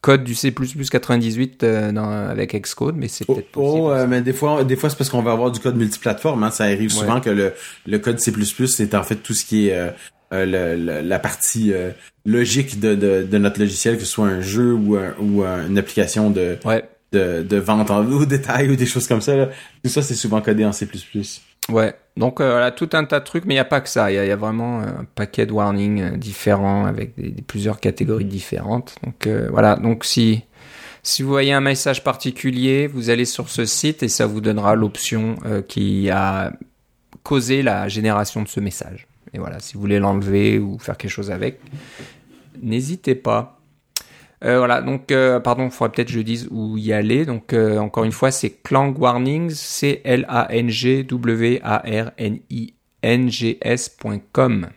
code du C++ 98 euh, avec Xcode, mais c'est peut-être oh, possible. Oh, mais des fois, des fois c'est parce qu'on va avoir du code multiplateforme. Hein. Ça arrive souvent que le, le code C++ c'est en fait tout ce qui est le, la partie logique de, de, de, notre logiciel, que ce soit un jeu ou, ou une application de ouais de, de vente en au détail ou des choses comme ça. Là. Tout ça, c'est souvent codé en C++. Ouais, donc euh, voilà, tout un tas de trucs, mais il n'y a pas que ça. Il y, y, a vraiment un paquet de warnings euh, différents avec des, plusieurs catégories différentes. Donc euh, voilà, donc si, si vous voyez un message particulier, vous allez sur ce site et ça vous donnera l'option qui a causé la génération de ce message. Et voilà, si vous voulez l'enlever ou faire quelque chose avec, n'hésitez pas. Euh, voilà, donc, euh, pardon, il faudrait peut-être que je dise où y aller. Donc, euh, encore une fois, c'est Clang Warnings, C-L-A-N-G-W-A-R-N-I-N-G-S.com.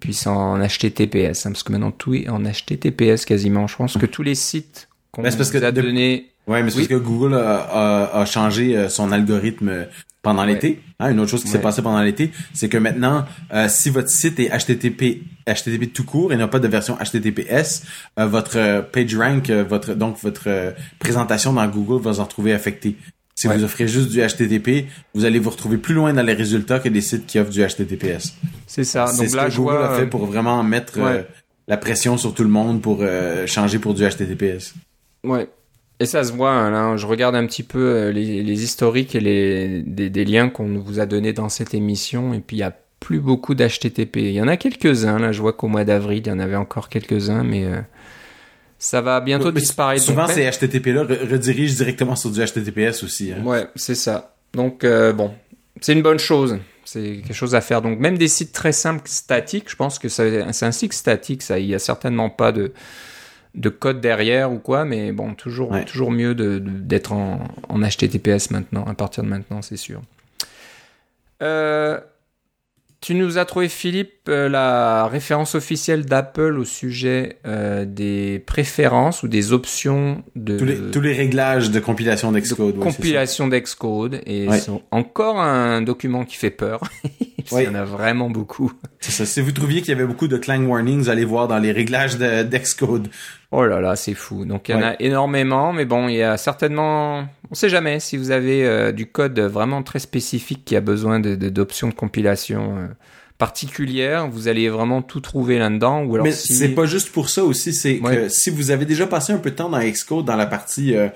Puis c'est en HTTPS, hein, parce que maintenant tout est en HTTPS quasiment. Je pense que tous les sites qu'on a donné Ouais, mais c'est parce que Google a, a, changé euh, son algorithme pendant l'été. Hein, une autre chose qui s'est passée pendant l'été, c'est que maintenant, euh, si votre site est HTTP, HTTP tout court et n'a pas de version HTTPS, euh, votre PageRank, votre donc votre présentation dans Google va s'en retrouver affectée. Si vous offrez juste du HTTP, vous allez vous retrouver plus loin dans les résultats que des sites qui offrent du HTTPS. C'est ça. C'est ce que Google a fait pour vraiment mettre la pression sur tout le monde pour changer pour du HTTPS. Ouais. Et ça se voit, hein, là, je regarde un petit peu euh, les, les historiques et les, des, des liens qu'on vous a donnés dans cette émission, et puis il y a plus beaucoup d'HTTP. Il y en a quelques-uns, là, je vois qu'au mois d'avril, il y en avait encore quelques-uns, mais euh, ça va bientôt disparaître. Souvent, ces HTTP-là redirigent directement sur du HTTPS aussi. Hein. Ouais, c'est ça. Donc, euh, bon, c'est une bonne chose. C'est quelque chose à faire. Donc, même des sites très simples, statiques, je pense que c'est un site statique, ça, il y a certainement pas de de code derrière ou quoi, mais bon, toujours, toujours mieux d'être en, en, HTTPS maintenant, à partir de maintenant, c'est sûr. Euh, tu nous as trouvé, Philippe, euh, la référence officielle d'Apple au sujet euh, des préférences ou des options de... Tous les, tous les réglages de compilation d'Excode. compilation d'Excode. Et c'est encore un document qui fait peur. [LAUGHS] Il y en a vraiment beaucoup. Ça. Si vous trouviez qu'il y avait beaucoup de clang warnings, allez voir dans les réglages d'Excode. Oh là là, c'est fou. Donc il y en a énormément, mais bon, il y a certainement, on sait jamais si vous avez euh, du code vraiment très spécifique qui a besoin d'options de, de, compilation euh, particulières, vous allez vraiment tout trouver là-dedans. Ou alors mais si... c'est pas juste pour ça aussi, c'est que si vous avez déjà passé un peu de temps dans Xcode dans la partie euh,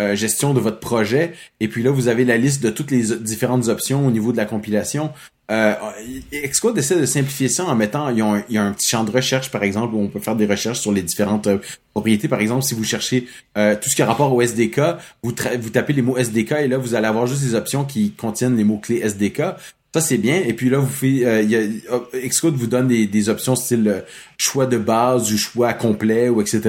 euh, gestion de votre projet. Et puis là, vous avez la liste de toutes les différentes options au niveau de la compilation. Euh, essaie de simplifier ça en mettant, il y, a un, petit champ de recherche, par exemple, où on peut faire des recherches sur les différentes euh, propriétés. Par exemple, si vous cherchez euh, tout ce qui a rapport au SDK, vous, tapez les mots SDK et là, vous allez avoir juste des options qui contiennent les mots-clés SDK. Ça, c'est bien. Et puis là, vous faites, euh, y a, Xcode vous donne des, des options style euh, choix de base, du choix complet ou etc.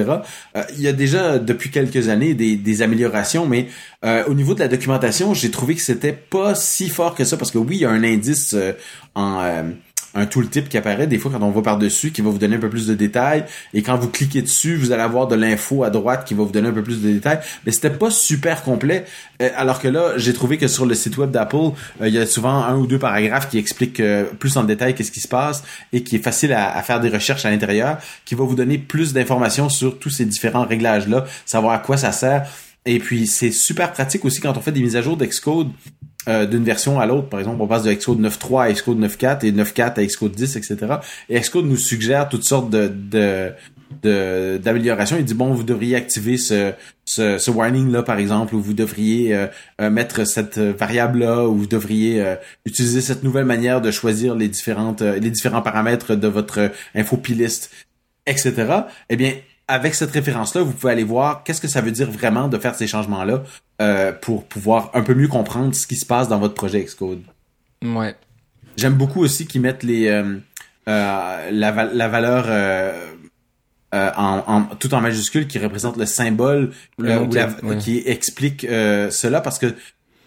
Euh, il y a déjà depuis quelques années des, des améliorations, mais euh, au niveau de la documentation, j'ai trouvé que c'était pas si fort que ça parce que oui, il y a un indice en un tooltip qui apparaît des fois quand on va par-dessus, qui va vous donner un peu plus de détails. Et quand vous cliquez dessus, vous allez avoir de l'info à droite qui va vous donner un peu plus de détails. Mais c'était pas super complet. Euh, alors que là, j'ai trouvé que sur le site web d'Apple, euh, il y a souvent un ou deux paragraphes qui expliquent euh, plus en détail qu'est-ce qui se passe et qui est facile à, à faire des recherches à l'intérieur, qui va vous donner plus d'informations sur tous ces différents réglages-là, savoir à quoi ça sert. Et puis, c'est super pratique aussi quand on fait des mises à jour d'Excode euh, d'une version à l'autre. Par exemple, on passe de Xcode 9.3 à Xcode 9.4 et 9.4 à Xcode 10, etc. Et Xcode nous suggère toutes sortes de, d'amélioration. Il dit bon, vous devriez activer ce, ce, warning là par exemple, ou vous devriez euh, euh, mettre cette variable là, ou vous devriez utiliser cette nouvelle manière de choisir les les différents paramètres de votre info list, etc. Eh bien, avec cette référence-là, vous pouvez aller voir qu'est-ce que ça veut dire vraiment de faire ces changements-là euh, pour pouvoir un peu mieux comprendre ce qui se passe dans votre projet Xcode. Ouais. J'aime beaucoup aussi qu'ils mettent les euh, euh, la, la, valeur en, en, tout en majuscule qui représente le symbole qui explique cela parce que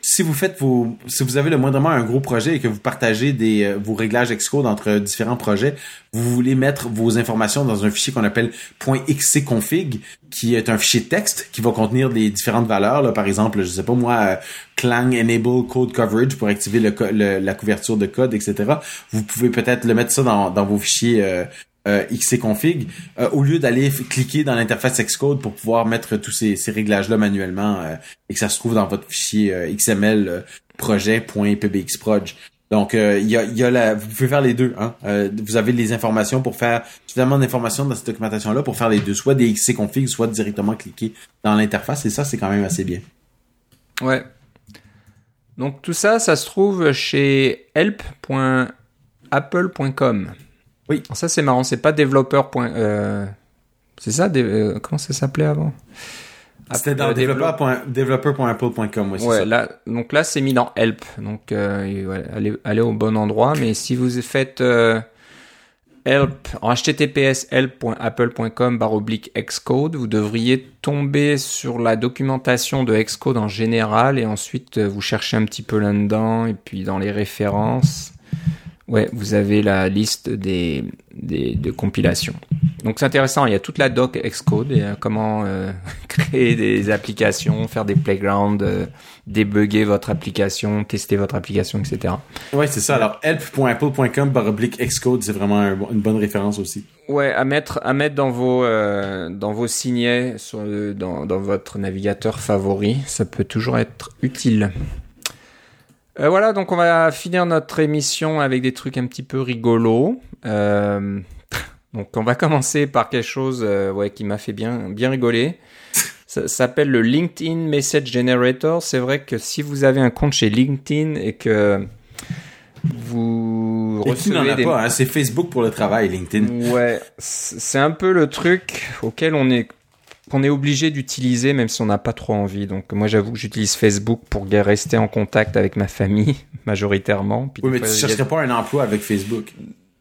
si vous faites vos, si vous avez le moindrement un gros projet et que vous partagez des, euh, vos réglages Xcode entre différents projets, vous voulez mettre vos informations dans un fichier qu'on appelle .xcconfig, qui est un fichier texte qui va contenir des différentes valeurs. Là, par exemple, je sais pas moi, euh, Clang Enable Code Coverage pour activer le, la couverture de code, etc. Vous pouvez peut-être le mettre ça dans, dans vos fichiers euh, euh, xcconfig euh, au lieu d'aller cliquer dans l'interface Xcode pour pouvoir mettre tous ces, ces réglages-là manuellement euh, et que ça se trouve dans votre fichier euh, XML projet.pbxproj. Donc, il y, a, y a la, vous pouvez faire les deux. Hein? vous avez les informations pour faire suffisamment d'informations dans cette documentation-là pour faire les deux, soit des xcconfig, soit directement cliquer dans l'interface. Et ça, c'est quand même assez bien. Ouais. Donc tout ça, ça se trouve chez help.apple.com. Oui. Ça, c'est marrant. C'est pas développeur. Euh... C'est ça euh, Comment ça s'appelait avant C'était dans développeur.apple.com. Ouais, ouais là, donc là, c'est mis dans help. Donc, euh, allez, allez, au bon endroit. Mais si vous faites help en https help.apple.com oblique xcode, vous devriez tomber sur la documentation de xcode en général et ensuite vous cherchez un petit peu là-dedans et puis dans les références Ouais, vous avez la liste des, des de compilations. Donc c'est intéressant, il y a toute la doc Xcode, et, comment euh, [LAUGHS] créer des applications, faire des playgrounds, euh, débugger votre application, tester votre application, etc. Ouais, c'est ça. Alors help.apple.com Xcode, c'est vraiment une bonne référence aussi. Ouais, à mettre à mettre dans vos euh, dans vos signets sur dans dans votre navigateur favori, ça peut toujours être utile. Euh, voilà, donc on va finir notre émission avec des trucs un petit peu rigolos. Euh, [LAUGHS] donc on va commencer par quelque chose euh, ouais, qui m'a fait bien, bien rigoler. Ça s'appelle le LinkedIn Message Generator. C'est vrai que si vous avez un compte chez LinkedIn et que vous recevez des... hein, c'est Facebook pour le travail, LinkedIn. Ouais, c'est un peu le truc auquel on est qu'on est obligé d'utiliser même si on n'a pas trop envie. Donc moi j'avoue que j'utilise Facebook pour rester en contact avec ma famille [LAUGHS] majoritairement. oui mais tu ne chercherais pas un emploi avec Facebook?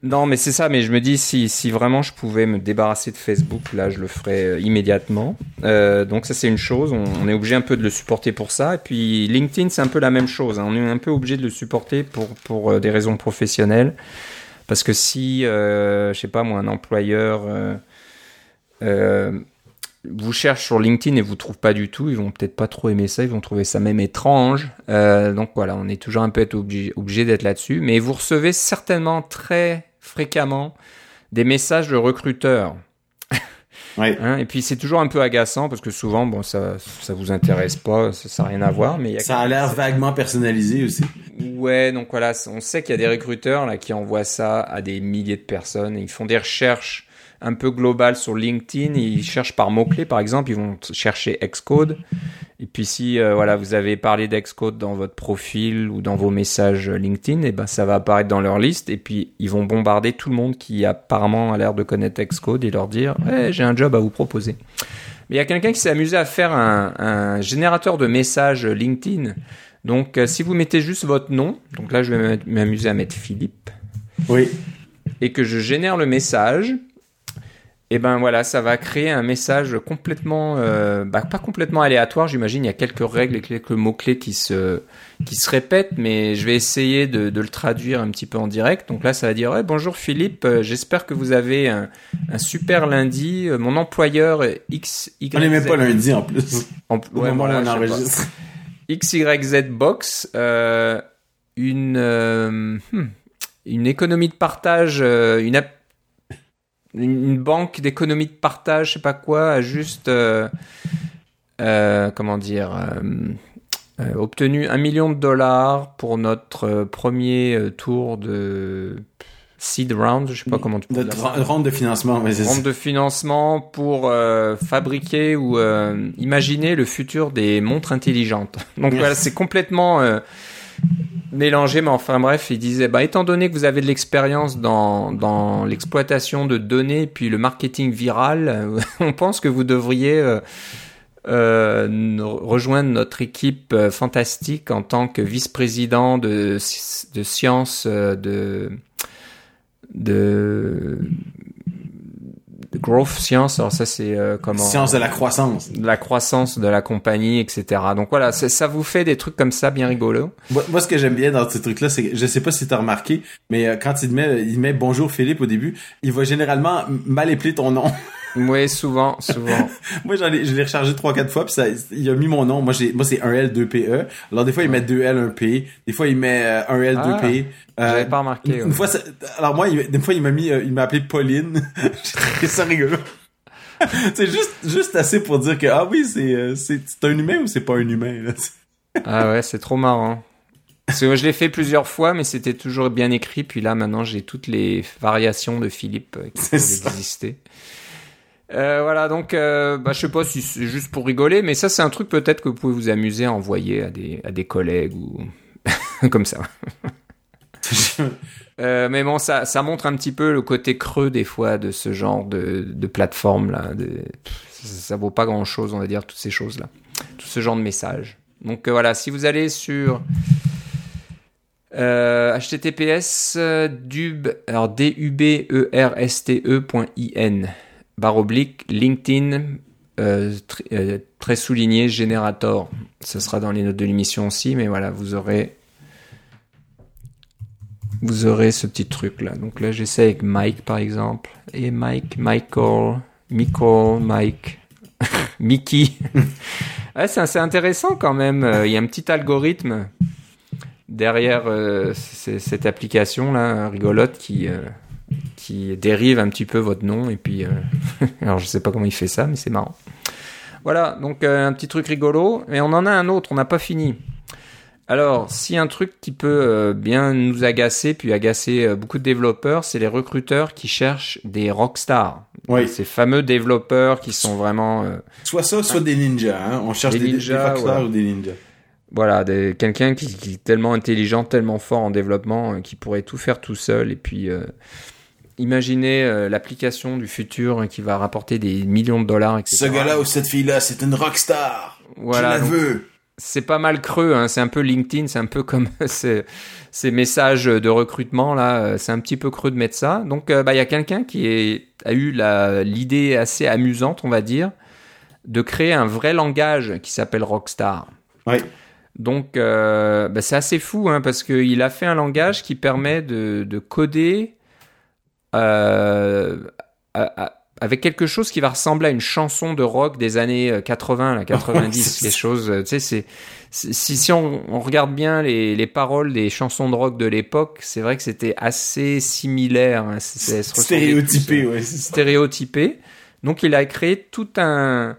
Non mais c'est ça, mais je me dis si, si vraiment je pouvais me débarrasser de Facebook, là je le ferais euh, immédiatement. Euh, donc ça c'est une chose, on, est obligé un peu de le supporter pour ça. Et puis LinkedIn c'est un peu la même chose, hein. on est un peu obligé de le supporter pour, pour euh, des raisons professionnelles. Parce que si, euh, je sais pas moi, un employeur... Euh, vous cherchent sur LinkedIn et vous trouvent pas du tout, ils vont peut-être pas trop aimer ça, ils vont trouver ça même étrange. Euh, donc voilà, on est toujours un peu obligé, obligé d'être là-dessus. Mais vous recevez certainement très fréquemment des messages de recruteurs. Ouais. [LAUGHS] Hein, et puis c'est toujours un peu agaçant parce que souvent, bon, ça, ça vous intéresse pas, ça n'a rien à voir, mais ça a l'air vaguement personnalisé aussi. Ouais, donc voilà, on sait qu'il y a des recruteurs là qui envoient ça à des milliers de personnes et ils font des recherches un peu global sur LinkedIn. Ils [LAUGHS] cherchent par mots-clés, par exemple, ils vont chercher Xcode. Et puis si euh, voilà, vous avez parlé d'Xcode dans votre profil ou dans vos messages LinkedIn, et eh ben ça va apparaître dans leur liste. Et puis ils vont bombarder tout le monde qui apparemment a l'air de connaître Xcode et leur dire hey, j'ai un job à vous proposer. Mais il y a quelqu'un qui s'est amusé à faire un, un, générateur de messages LinkedIn. Donc euh, si vous mettez juste votre nom, donc là je vais m'amuser à mettre Philippe. Oui. Et que je génère le message, et ben voilà, ça va créer un message complètement, euh, bah, pas complètement aléatoire, j'imagine. Il y a quelques règles et quelques mots clés qui se qui se répètent, mais je vais essayer de, de le traduire un petit peu en direct. Donc là, ça va dire bonjour Philippe, euh, j'espère que vous avez un, un super lundi. Euh, mon employeur X Y. On n'est même pas lundi en plus. En, ouais, voilà, on enregistre. XYZ Box, euh, une euh, hmm, une économie de partage, une app une banque d'économie de partage, je sais pas quoi, a juste, euh, euh, comment dire, euh, obtenu un million de dollars pour notre premier tour de seed round, je sais pas comment tu peux. Round de financement, mais c'est Round de financement pour fabriquer ou imaginer le futur des montres intelligentes. [LAUGHS] Donc voilà, c'est complètement mélangé, mais enfin bref, il disait, bah, étant donné que vous avez de l'expérience dans, l'exploitation de données puis le marketing viral, [LAUGHS] on pense que vous devriez euh, euh, rejoindre notre équipe euh, fantastique en tant que vice-président de, de sciences de growth science, alors ça c'est euh, comment Science de la croissance. De la croissance de la compagnie, etc. Donc voilà, ça vous fait des trucs comme ça bien rigolos? Moi, ce que j'aime bien dans ces trucs-là, c'est je sais pas si t'as remarqué, mais euh, quand il met, il met bonjour Philippe au début, il va généralement mal épeler ton nom. [LAUGHS] Oui, souvent, souvent. [LAUGHS] moi, j'en ai, je l'ai rechargé trois, quatre fois, puis ça, il a mis mon nom. Moi, j'ai, moi, c'est un L, 2 PE. Alors, des fois, il met 2 L, 1 P. Des fois, il met euh, un L, 2 ah, P. Euh, pas remarqué. Une, fois, alors moi, il, des fois, il m'a mis, euh, il m'a appelé Pauline. [LAUGHS] j'ai ça rigolo. [LAUGHS] c'est juste, juste assez pour dire que, ah oui, c'est, euh, c'est, c'est un humain ou c'est pas un humain, là? ah ouais, c'est trop marrant. Parce que je l'ai fait plusieurs fois, mais c'était toujours bien écrit. Puis là, maintenant, j'ai toutes les variations de Philippe qui peuvent exister. Euh, voilà, donc euh, bah, je sais pas si c'est juste pour rigoler, mais ça c'est un truc peut-être que vous pouvez vous amuser à envoyer à des, à des collègues ou [LAUGHS] comme ça. [LAUGHS] euh, mais bon, ça, ça montre un petit peu le côté creux des fois de ce genre de, de plateforme là. De, ça, ça, vaut pas grand chose, on va dire, toutes ces choses là, tout ce genre de messages. Donc euh, voilà, si vous allez sur euh, https dub alors d u b e r s t e.in barre oblique, LinkedIn, euh, euh, très souligné, Generator. Ce sera dans les notes de l'émission aussi, mais voilà, vous aurez vous aurez ce petit truc là. Donc là, j'essaie avec Mike par exemple. Et Mike, Michael, Michael, Mike, [LAUGHS] Mickey. [LAUGHS] ouais, c'est assez intéressant quand même. Euh, il y a un petit algorithme derrière cette application là, rigolote qui qui dérive un petit peu votre nom et puis euh, [LAUGHS] alors je sais pas comment il fait ça mais c'est marrant. Voilà, donc euh, un petit truc rigolo mais on en a un autre, on n'a pas fini. Alors, si un truc qui peut euh, bien nous agacer, puis agacer beaucoup de développeurs, c'est les recruteurs qui cherchent des rockstars. Oui. Ces fameux développeurs qui sont vraiment... soit ça, soit des ninjas. Hein. On cherche des, ninjas, rockstars ou des ninjas. Voilà, quelqu'un qui, qui, est tellement intelligent, tellement fort en développement, qui pourrait tout faire tout seul et puis imaginez euh, l'application du futur qui va rapporter des millions de dollars, etc. Ce gars-là ou cette fille-là, c'est une rockstar. Voilà. Je la veux. C'est pas mal creux, hein. c'est un peu LinkedIn, c'est un peu comme [LAUGHS] ces, ces, messages de recrutement là, euh, c'est un petit peu creux de mettre ça. Donc euh, bah il y a quelqu'un qui est, a eu l'idée assez amusante, on va dire, de créer un vrai langage qui s'appelle Rockstar. Oui. Donc bah, c'est assez fou hein, parce qu'il a fait un langage qui permet de, de coder euh, avec quelque chose qui va ressembler à une chanson de rock des années 80, là, 90, quelque chose. Euh, tu sais, c'est si, si on, on, regarde bien les, les, paroles des chansons de rock de l'époque, c'est vrai que c'était assez similaire. Hein, stéréotypé, ouais. Stéréotypé. Donc il a créé tout un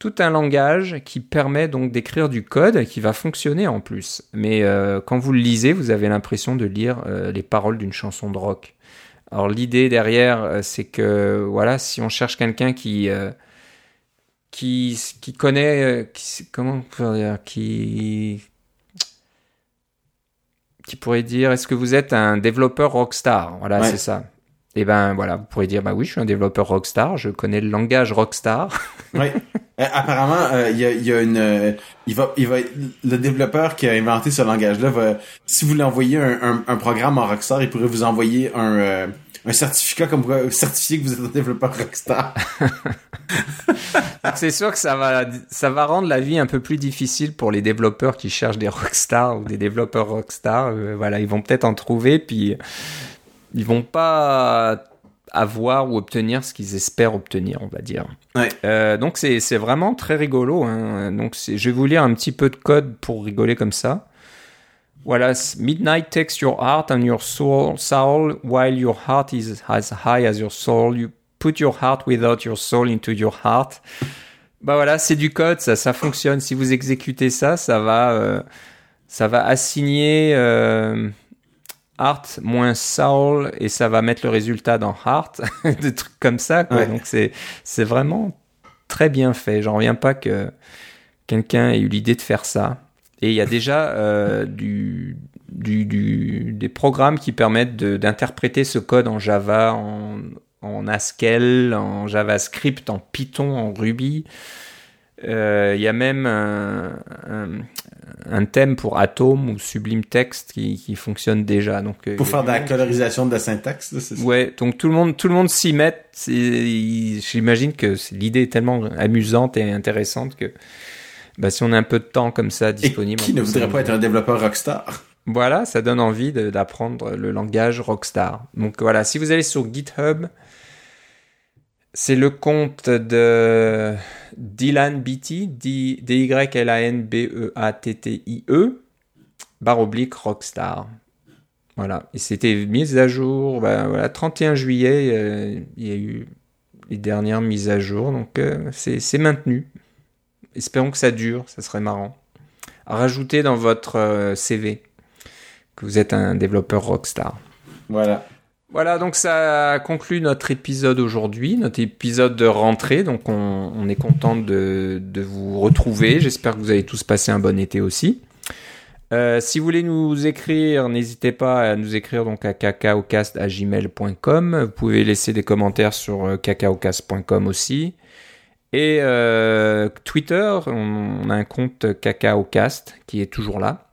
tout un langage qui permet donc d'écrire du code qui va fonctionner en plus. Mais euh, quand vous le lisez, vous avez l'impression de lire euh, les paroles d'une chanson de rock. Alors l'idée derrière, euh, c'est que voilà, si on cherche quelqu'un qui euh, qui qui connaît, euh, qui, comment dire, qui qui pourrait dire, est-ce que vous êtes un développeur rockstar? Voilà, c'est ça. Et eh ben voilà, vous pourrez dire, bah oui, je suis un développeur rockstar, je connais le langage rockstar. [LAUGHS] oui. apparemment, il y, a, y, a, une, il va, il va, le développeur qui a inventé ce langage-là va, si vous lui envoyez un, un, un, programme en rockstar, il pourrait vous envoyer un un certificat comme certifié que vous êtes un développeur Rockstar. [LAUGHS] c'est sûr que ça va, ça va rendre la vie un peu plus difficile pour les développeurs qui cherchent des Rockstar ou des développeurs Rockstar. Euh, voilà, ils vont peut-être en trouver, puis ils vont pas avoir ou obtenir ce qu'ils espèrent obtenir, on va dire. Ouais. Euh, donc c'est vraiment très rigolo. Hein. Donc je vais vous lire un petit peu de code pour rigoler comme ça. Voilà, midnight takes your heart and your soul, soul while your heart is as high as your soul. You put your heart without your soul into your heart. Bah voilà, c'est du code, ça, ça fonctionne. Si vous exécutez ça, ça va, euh, ça va assigner euh, heart moins soul et ça va mettre le résultat dans heart, [LAUGHS] des trucs comme ça. Quoi. Donc c'est, c'est vraiment très bien fait. J'en reviens pas que quelqu'un ait eu l'idée de faire ça. Et il y a déjà euh, du, du, du, des programmes qui permettent d'interpréter ce code en Java, en, en Haskell, en JavaScript, en Python, en Ruby. Euh, il y a même un, un, thème pour Atom ou Sublime Text qui, qui fonctionne déjà. Donc, euh, pour faire de la colorisation de la syntaxe, c'est ça? Ouais, donc tout le monde, tout le monde s'y met. J'imagine que l'idée est tellement amusante et intéressante que bah, si on a un peu de temps comme ça disponible. Et qui ne voudrait pas être un développeur Rockstar? Voilà, ça donne envie d'apprendre le langage Rockstar. Donc voilà, si vous allez sur GitHub, c'est le compte de Dylan Beatty, D-Y-L-A-N-B-E-A-T-T-I-E, barre oblique Rockstar. Voilà. Et c'était mis à jour, ben, voilà, 31 juillet, euh, il y a eu les dernières mises à jour, donc euh, c'est maintenu. Espérons que ça dure, ça serait marrant. Rajoutez dans votre euh, CV que vous êtes un développeur Rockstar. Voilà. Voilà, donc ça conclut notre épisode aujourd'hui, notre épisode de rentrée. Donc on, est content de, vous retrouver. J'espère que vous avez tous passé un bon été aussi. Euh, si vous voulez nous écrire, n'hésitez pas à nous écrire donc à cacaocast@gmail.com. Vous pouvez laisser des commentaires sur euh, cacaocast.com aussi. Et euh, Twitter, on, a un compte cacaocast qui est toujours là.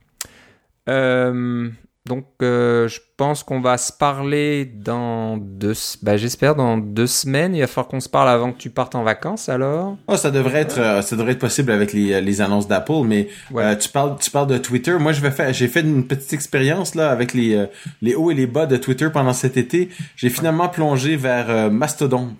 Donc, euh, je pense qu'on va se parler dans deux, bah, j'espère dans deux semaines. Il va falloir qu'on se parle avant que tu partes en vacances, alors. Oh, ça devrait être, euh, ça devrait être possible avec les, les annonces d'Apple, mais euh, tu parles, tu parles de Twitter. Moi, je vais faire, j'ai fait une petite expérience là avec les, les hauts et les bas de Twitter pendant cet été. J'ai finalement plongé vers Mastodon.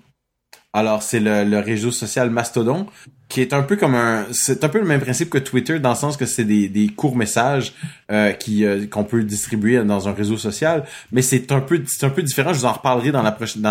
Alors, c'est le, réseau social Mastodon, qui est un peu comme un... C'est un peu le même principe que Twitter, dans le sens que c'est des, courts messages euh, euh, qu'on peut distribuer dans un réseau social, mais c'est un peu différent. Je vous en reparlerai dans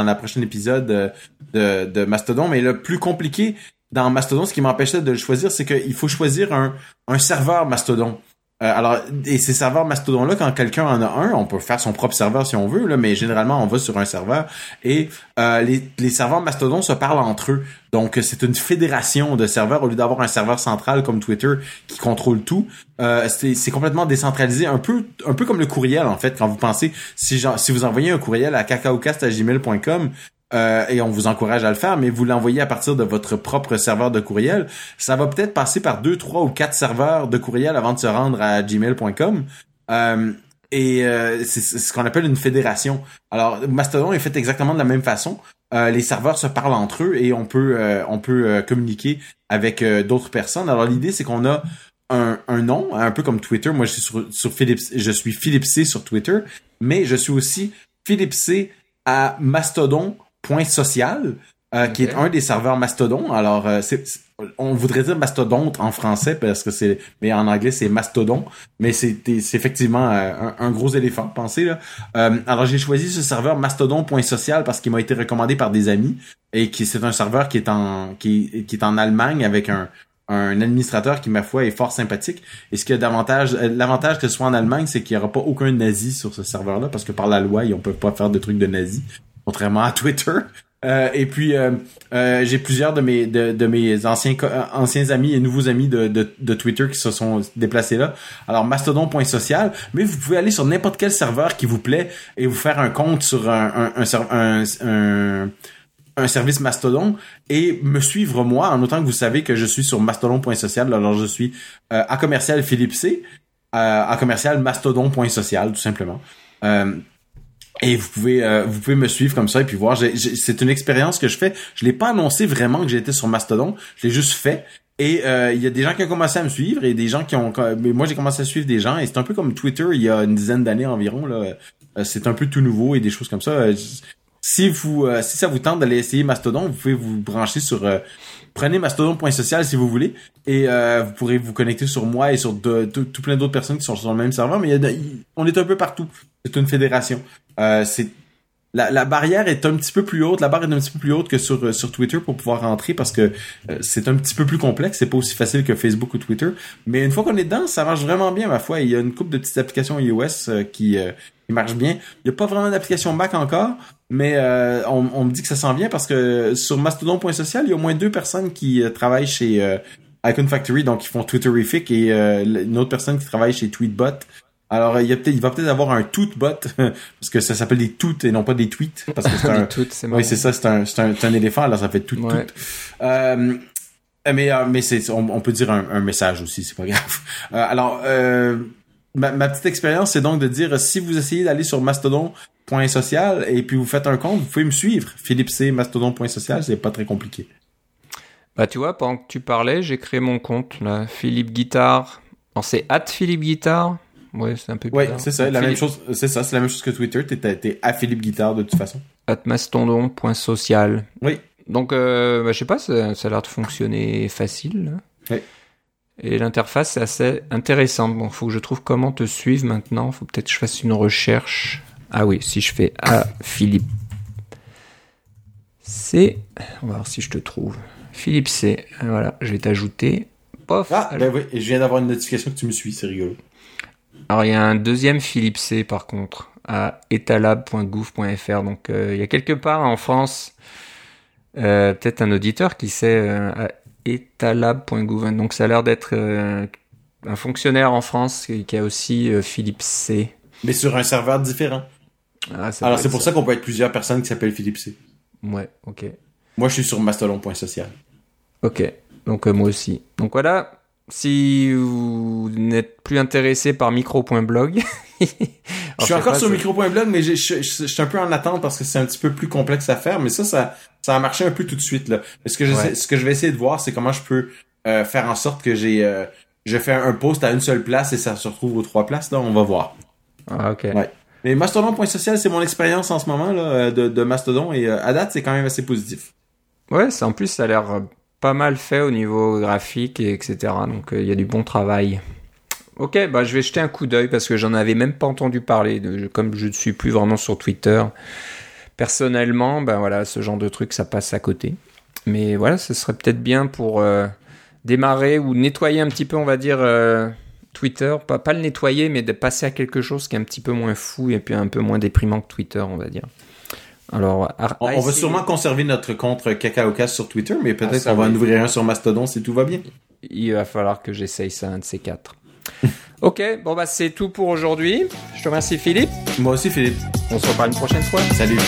la prochaine épisode euh, de, Mastodon, mais le plus compliqué dans Mastodon, ce qui m'empêchait de le choisir, c'est qu'il faut choisir un serveur Mastodon. Euh, alors, et ces serveurs Mastodon-là, quand quelqu'un en a un, on peut faire son propre serveur si on veut, là, mais généralement, on va sur un serveur et euh, les, serveurs Mastodon se parlent entre eux. Donc, c'est une fédération de serveurs au lieu d'avoir un serveur central comme Twitter qui contrôle tout. Euh, c'est complètement décentralisé, un peu, un peu comme le courriel en fait. Quand vous pensez, si, si vous envoyez un courriel à cacaocast@gmail.com, euh, et on vous encourage à le faire, mais vous l'envoyez à partir de votre propre serveur de courriel, ça va peut-être passer par deux, trois ou quatre serveurs de courriel avant de se rendre à gmail.com. Euh, et euh, c'est ce qu'on appelle une fédération. Alors Mastodon est fait exactement de la même façon. les serveurs se parlent entre eux et on peut on peut communiquer avec d'autres personnes. Alors l'idée c'est qu'on a un, un, nom, un peu comme Twitter. Moi je suis sur, sur je suis Philippe C sur Twitter, mais je suis aussi Philippe C à Mastodon Point Social, euh, qui est un des serveurs Mastodon. Alors, euh, c'est, on voudrait dire mastodonte en français parce que c'est, mais en anglais c'est mastodon. Mais c'est, c'est effectivement euh, un, gros éléphant, pensez là. alors j'ai choisi ce serveur mastodon.social parce qu'il m'a été recommandé par des amis et qui c'est un serveur qui est en qui, qui est en Allemagne avec un un administrateur qui ma foi est fort sympathique. Et ce qui a davantage l'avantage que ce soit en Allemagne, c'est qu'il n'y aura pas aucun nazi sur ce serveur-là parce que par la loi, ils ne peuvent pas faire de trucs de nazi contrairement à Twitter. Euh, et puis euh, euh, j'ai plusieurs de mes de, mes anciens anciens amis et nouveaux amis de, de, Twitter qui se sont déplacés là. Alors mastodon.social, mais vous pouvez aller sur n'importe quel serveur qui vous plaît et vous faire un compte sur un un, un, un, service Mastodon et me suivre moi en autant que vous savez que je suis sur mastodon.social. Alors je suis à commercial Philippe C, à commercial mastodon.social tout simplement. Et vous pouvez euh, vous pouvez me suivre comme ça et puis voir. C'est une expérience que je fais. Je l'ai pas annoncé vraiment que j'étais sur Mastodon. Je l'ai juste fait. Et euh, il y a des gens qui ont commencé à me suivre et des gens qui ont. Mais moi j'ai commencé à suivre des gens et c'est un peu comme Twitter il y a une dizaine d'années environ là. Euh, c'est un peu tout nouveau et des choses comme ça. Si vous si ça vous tente d'aller essayer Mastodon, vous pouvez vous brancher sur prenez mastodon.social si vous voulez et vous pourrez vous connecter sur moi et sur tout plein d'autres personnes qui sont sur le même serveur. Mais y a, on est un peu partout. C'est une fédération. Euh, c'est la, barrière est un petit peu plus haute, la barre est un petit peu plus haute que sur, euh, sur Twitter pour pouvoir rentrer parce que euh, c'est un petit peu plus complexe, c'est pas aussi facile que Facebook ou Twitter. Mais une fois qu'on est dedans, ça marche vraiment bien, ma foi. Il y a une couple de petites applications iOS qui, qui marchent bien. Il n'y a pas vraiment d'application Mac encore, mais on, on, me dit que ça s'en vient parce que sur mastodon.social, il y a au moins deux personnes qui travaillent chez Icon Factory, donc ils font Twitterific, et une autre personne qui travaille chez Tweetbot alors, il, y a peut-être, il va peut-être avoir un tweetbot, [LAUGHS] parce que ça s'appelle des tweets et non pas des tweets. Parce que c'est un, c'est oui, c'est ça, c'est un, c'est un, un, éléphant, alors ça fait tout, tout. Euh, mais, euh, mais c'est, on, peut dire un, un, message aussi, c'est pas grave. [LAUGHS] Euh, alors, euh, ma, ma, petite expérience, c'est donc de dire, si vous essayez d'aller sur mastodon.social et puis vous faites un compte, vous pouvez me suivre. Philippe C, mastodon.social, c'est pas très compliqué. Bah, tu vois, pendant que tu parlais, j'ai créé mon compte, là, Philippe Guitard. c'est at Philippe Guitard Ouais, c'est un peu Ouais, c'est ça, la même chose, c'est ça, c'est la même chose que Twitter, t'es, à Philippe Guitard de toute façon. Atmastodon.social. Oui. Donc, euh, bah, je sais pas, ça, a l'air de fonctionner facile. Oui. Et l'interface est assez intéressante. Bon, faut que je trouve comment te suivre maintenant. Faut peut-être que je fasse une recherche. Ah oui, si je fais à Philippe C, on va voir si je te trouve. Philippe C. Voilà, je vais t'ajouter. Pof. Ah, ben oui, et je viens d'avoir une notification que tu me suis, c'est rigolo. Alors il y a un deuxième Philippe C par contre à etalab.gouv.fr. Donc euh, il y a quelque part en France euh, peut-être un auditeur qui sait euh, à etalab.gouv. Donc ça a l'air d'être un fonctionnaire en France qui a aussi Philippe C. Mais sur un serveur différent. Ah, Alors c'est pour ça, qu'on peut être plusieurs personnes qui s'appellent Philippe C. Ouais, ok. Moi je suis sur mastodon.social. Ok, donc moi aussi. Donc voilà, si vous n'êtes plus intéressé par micro.blog. [LAUGHS] je suis encore sur micro.blog, mais je, suis un peu en attente parce que c'est un petit peu plus complexe à faire. Mais ça, ça, ça a marché un peu tout de suite. Là. Ce, que je, ce que je vais essayer de voir, c'est comment je peux euh, faire en sorte que j'ai... Euh, je fais un post à une seule place et ça se retrouve aux trois places. Là, on va voir. Ah, ok. Ouais. Mais Mastodon.social, c'est mon expérience en ce moment là, de, de Mastodon et euh, à date, c'est quand même assez positif. Ouais, en plus, ça a l'air pas mal fait au niveau graphique et etc. Donc euh, il y a du bon travail. Ok, bah je vais jeter un coup d'œil parce que j'en avais même pas entendu parler. Comme je ne suis plus vraiment sur Twitter, personnellement, ben voilà, ce genre de truc ça passe à côté. Mais voilà, ce serait peut-être bien pour euh, démarrer ou nettoyer un petit peu, on va dire. Euh, Twitter, pas, pas le nettoyer, mais de passer à quelque chose qui est un petit peu moins fou et puis un peu moins déprimant que Twitter, on va dire. Alors, on, va sûrement conserver notre compte KakaoCast sur Twitter, mais peut-être ah, qu'on va en ouvrir un sur Mastodon si tout va bien. Il va falloir que j'essaye ça, un de ces quatre. [LAUGHS] ok, bon bah c'est tout pour aujourd'hui. Je te remercie Philippe. Moi aussi Philippe. On se reparle une prochaine fois. Salut.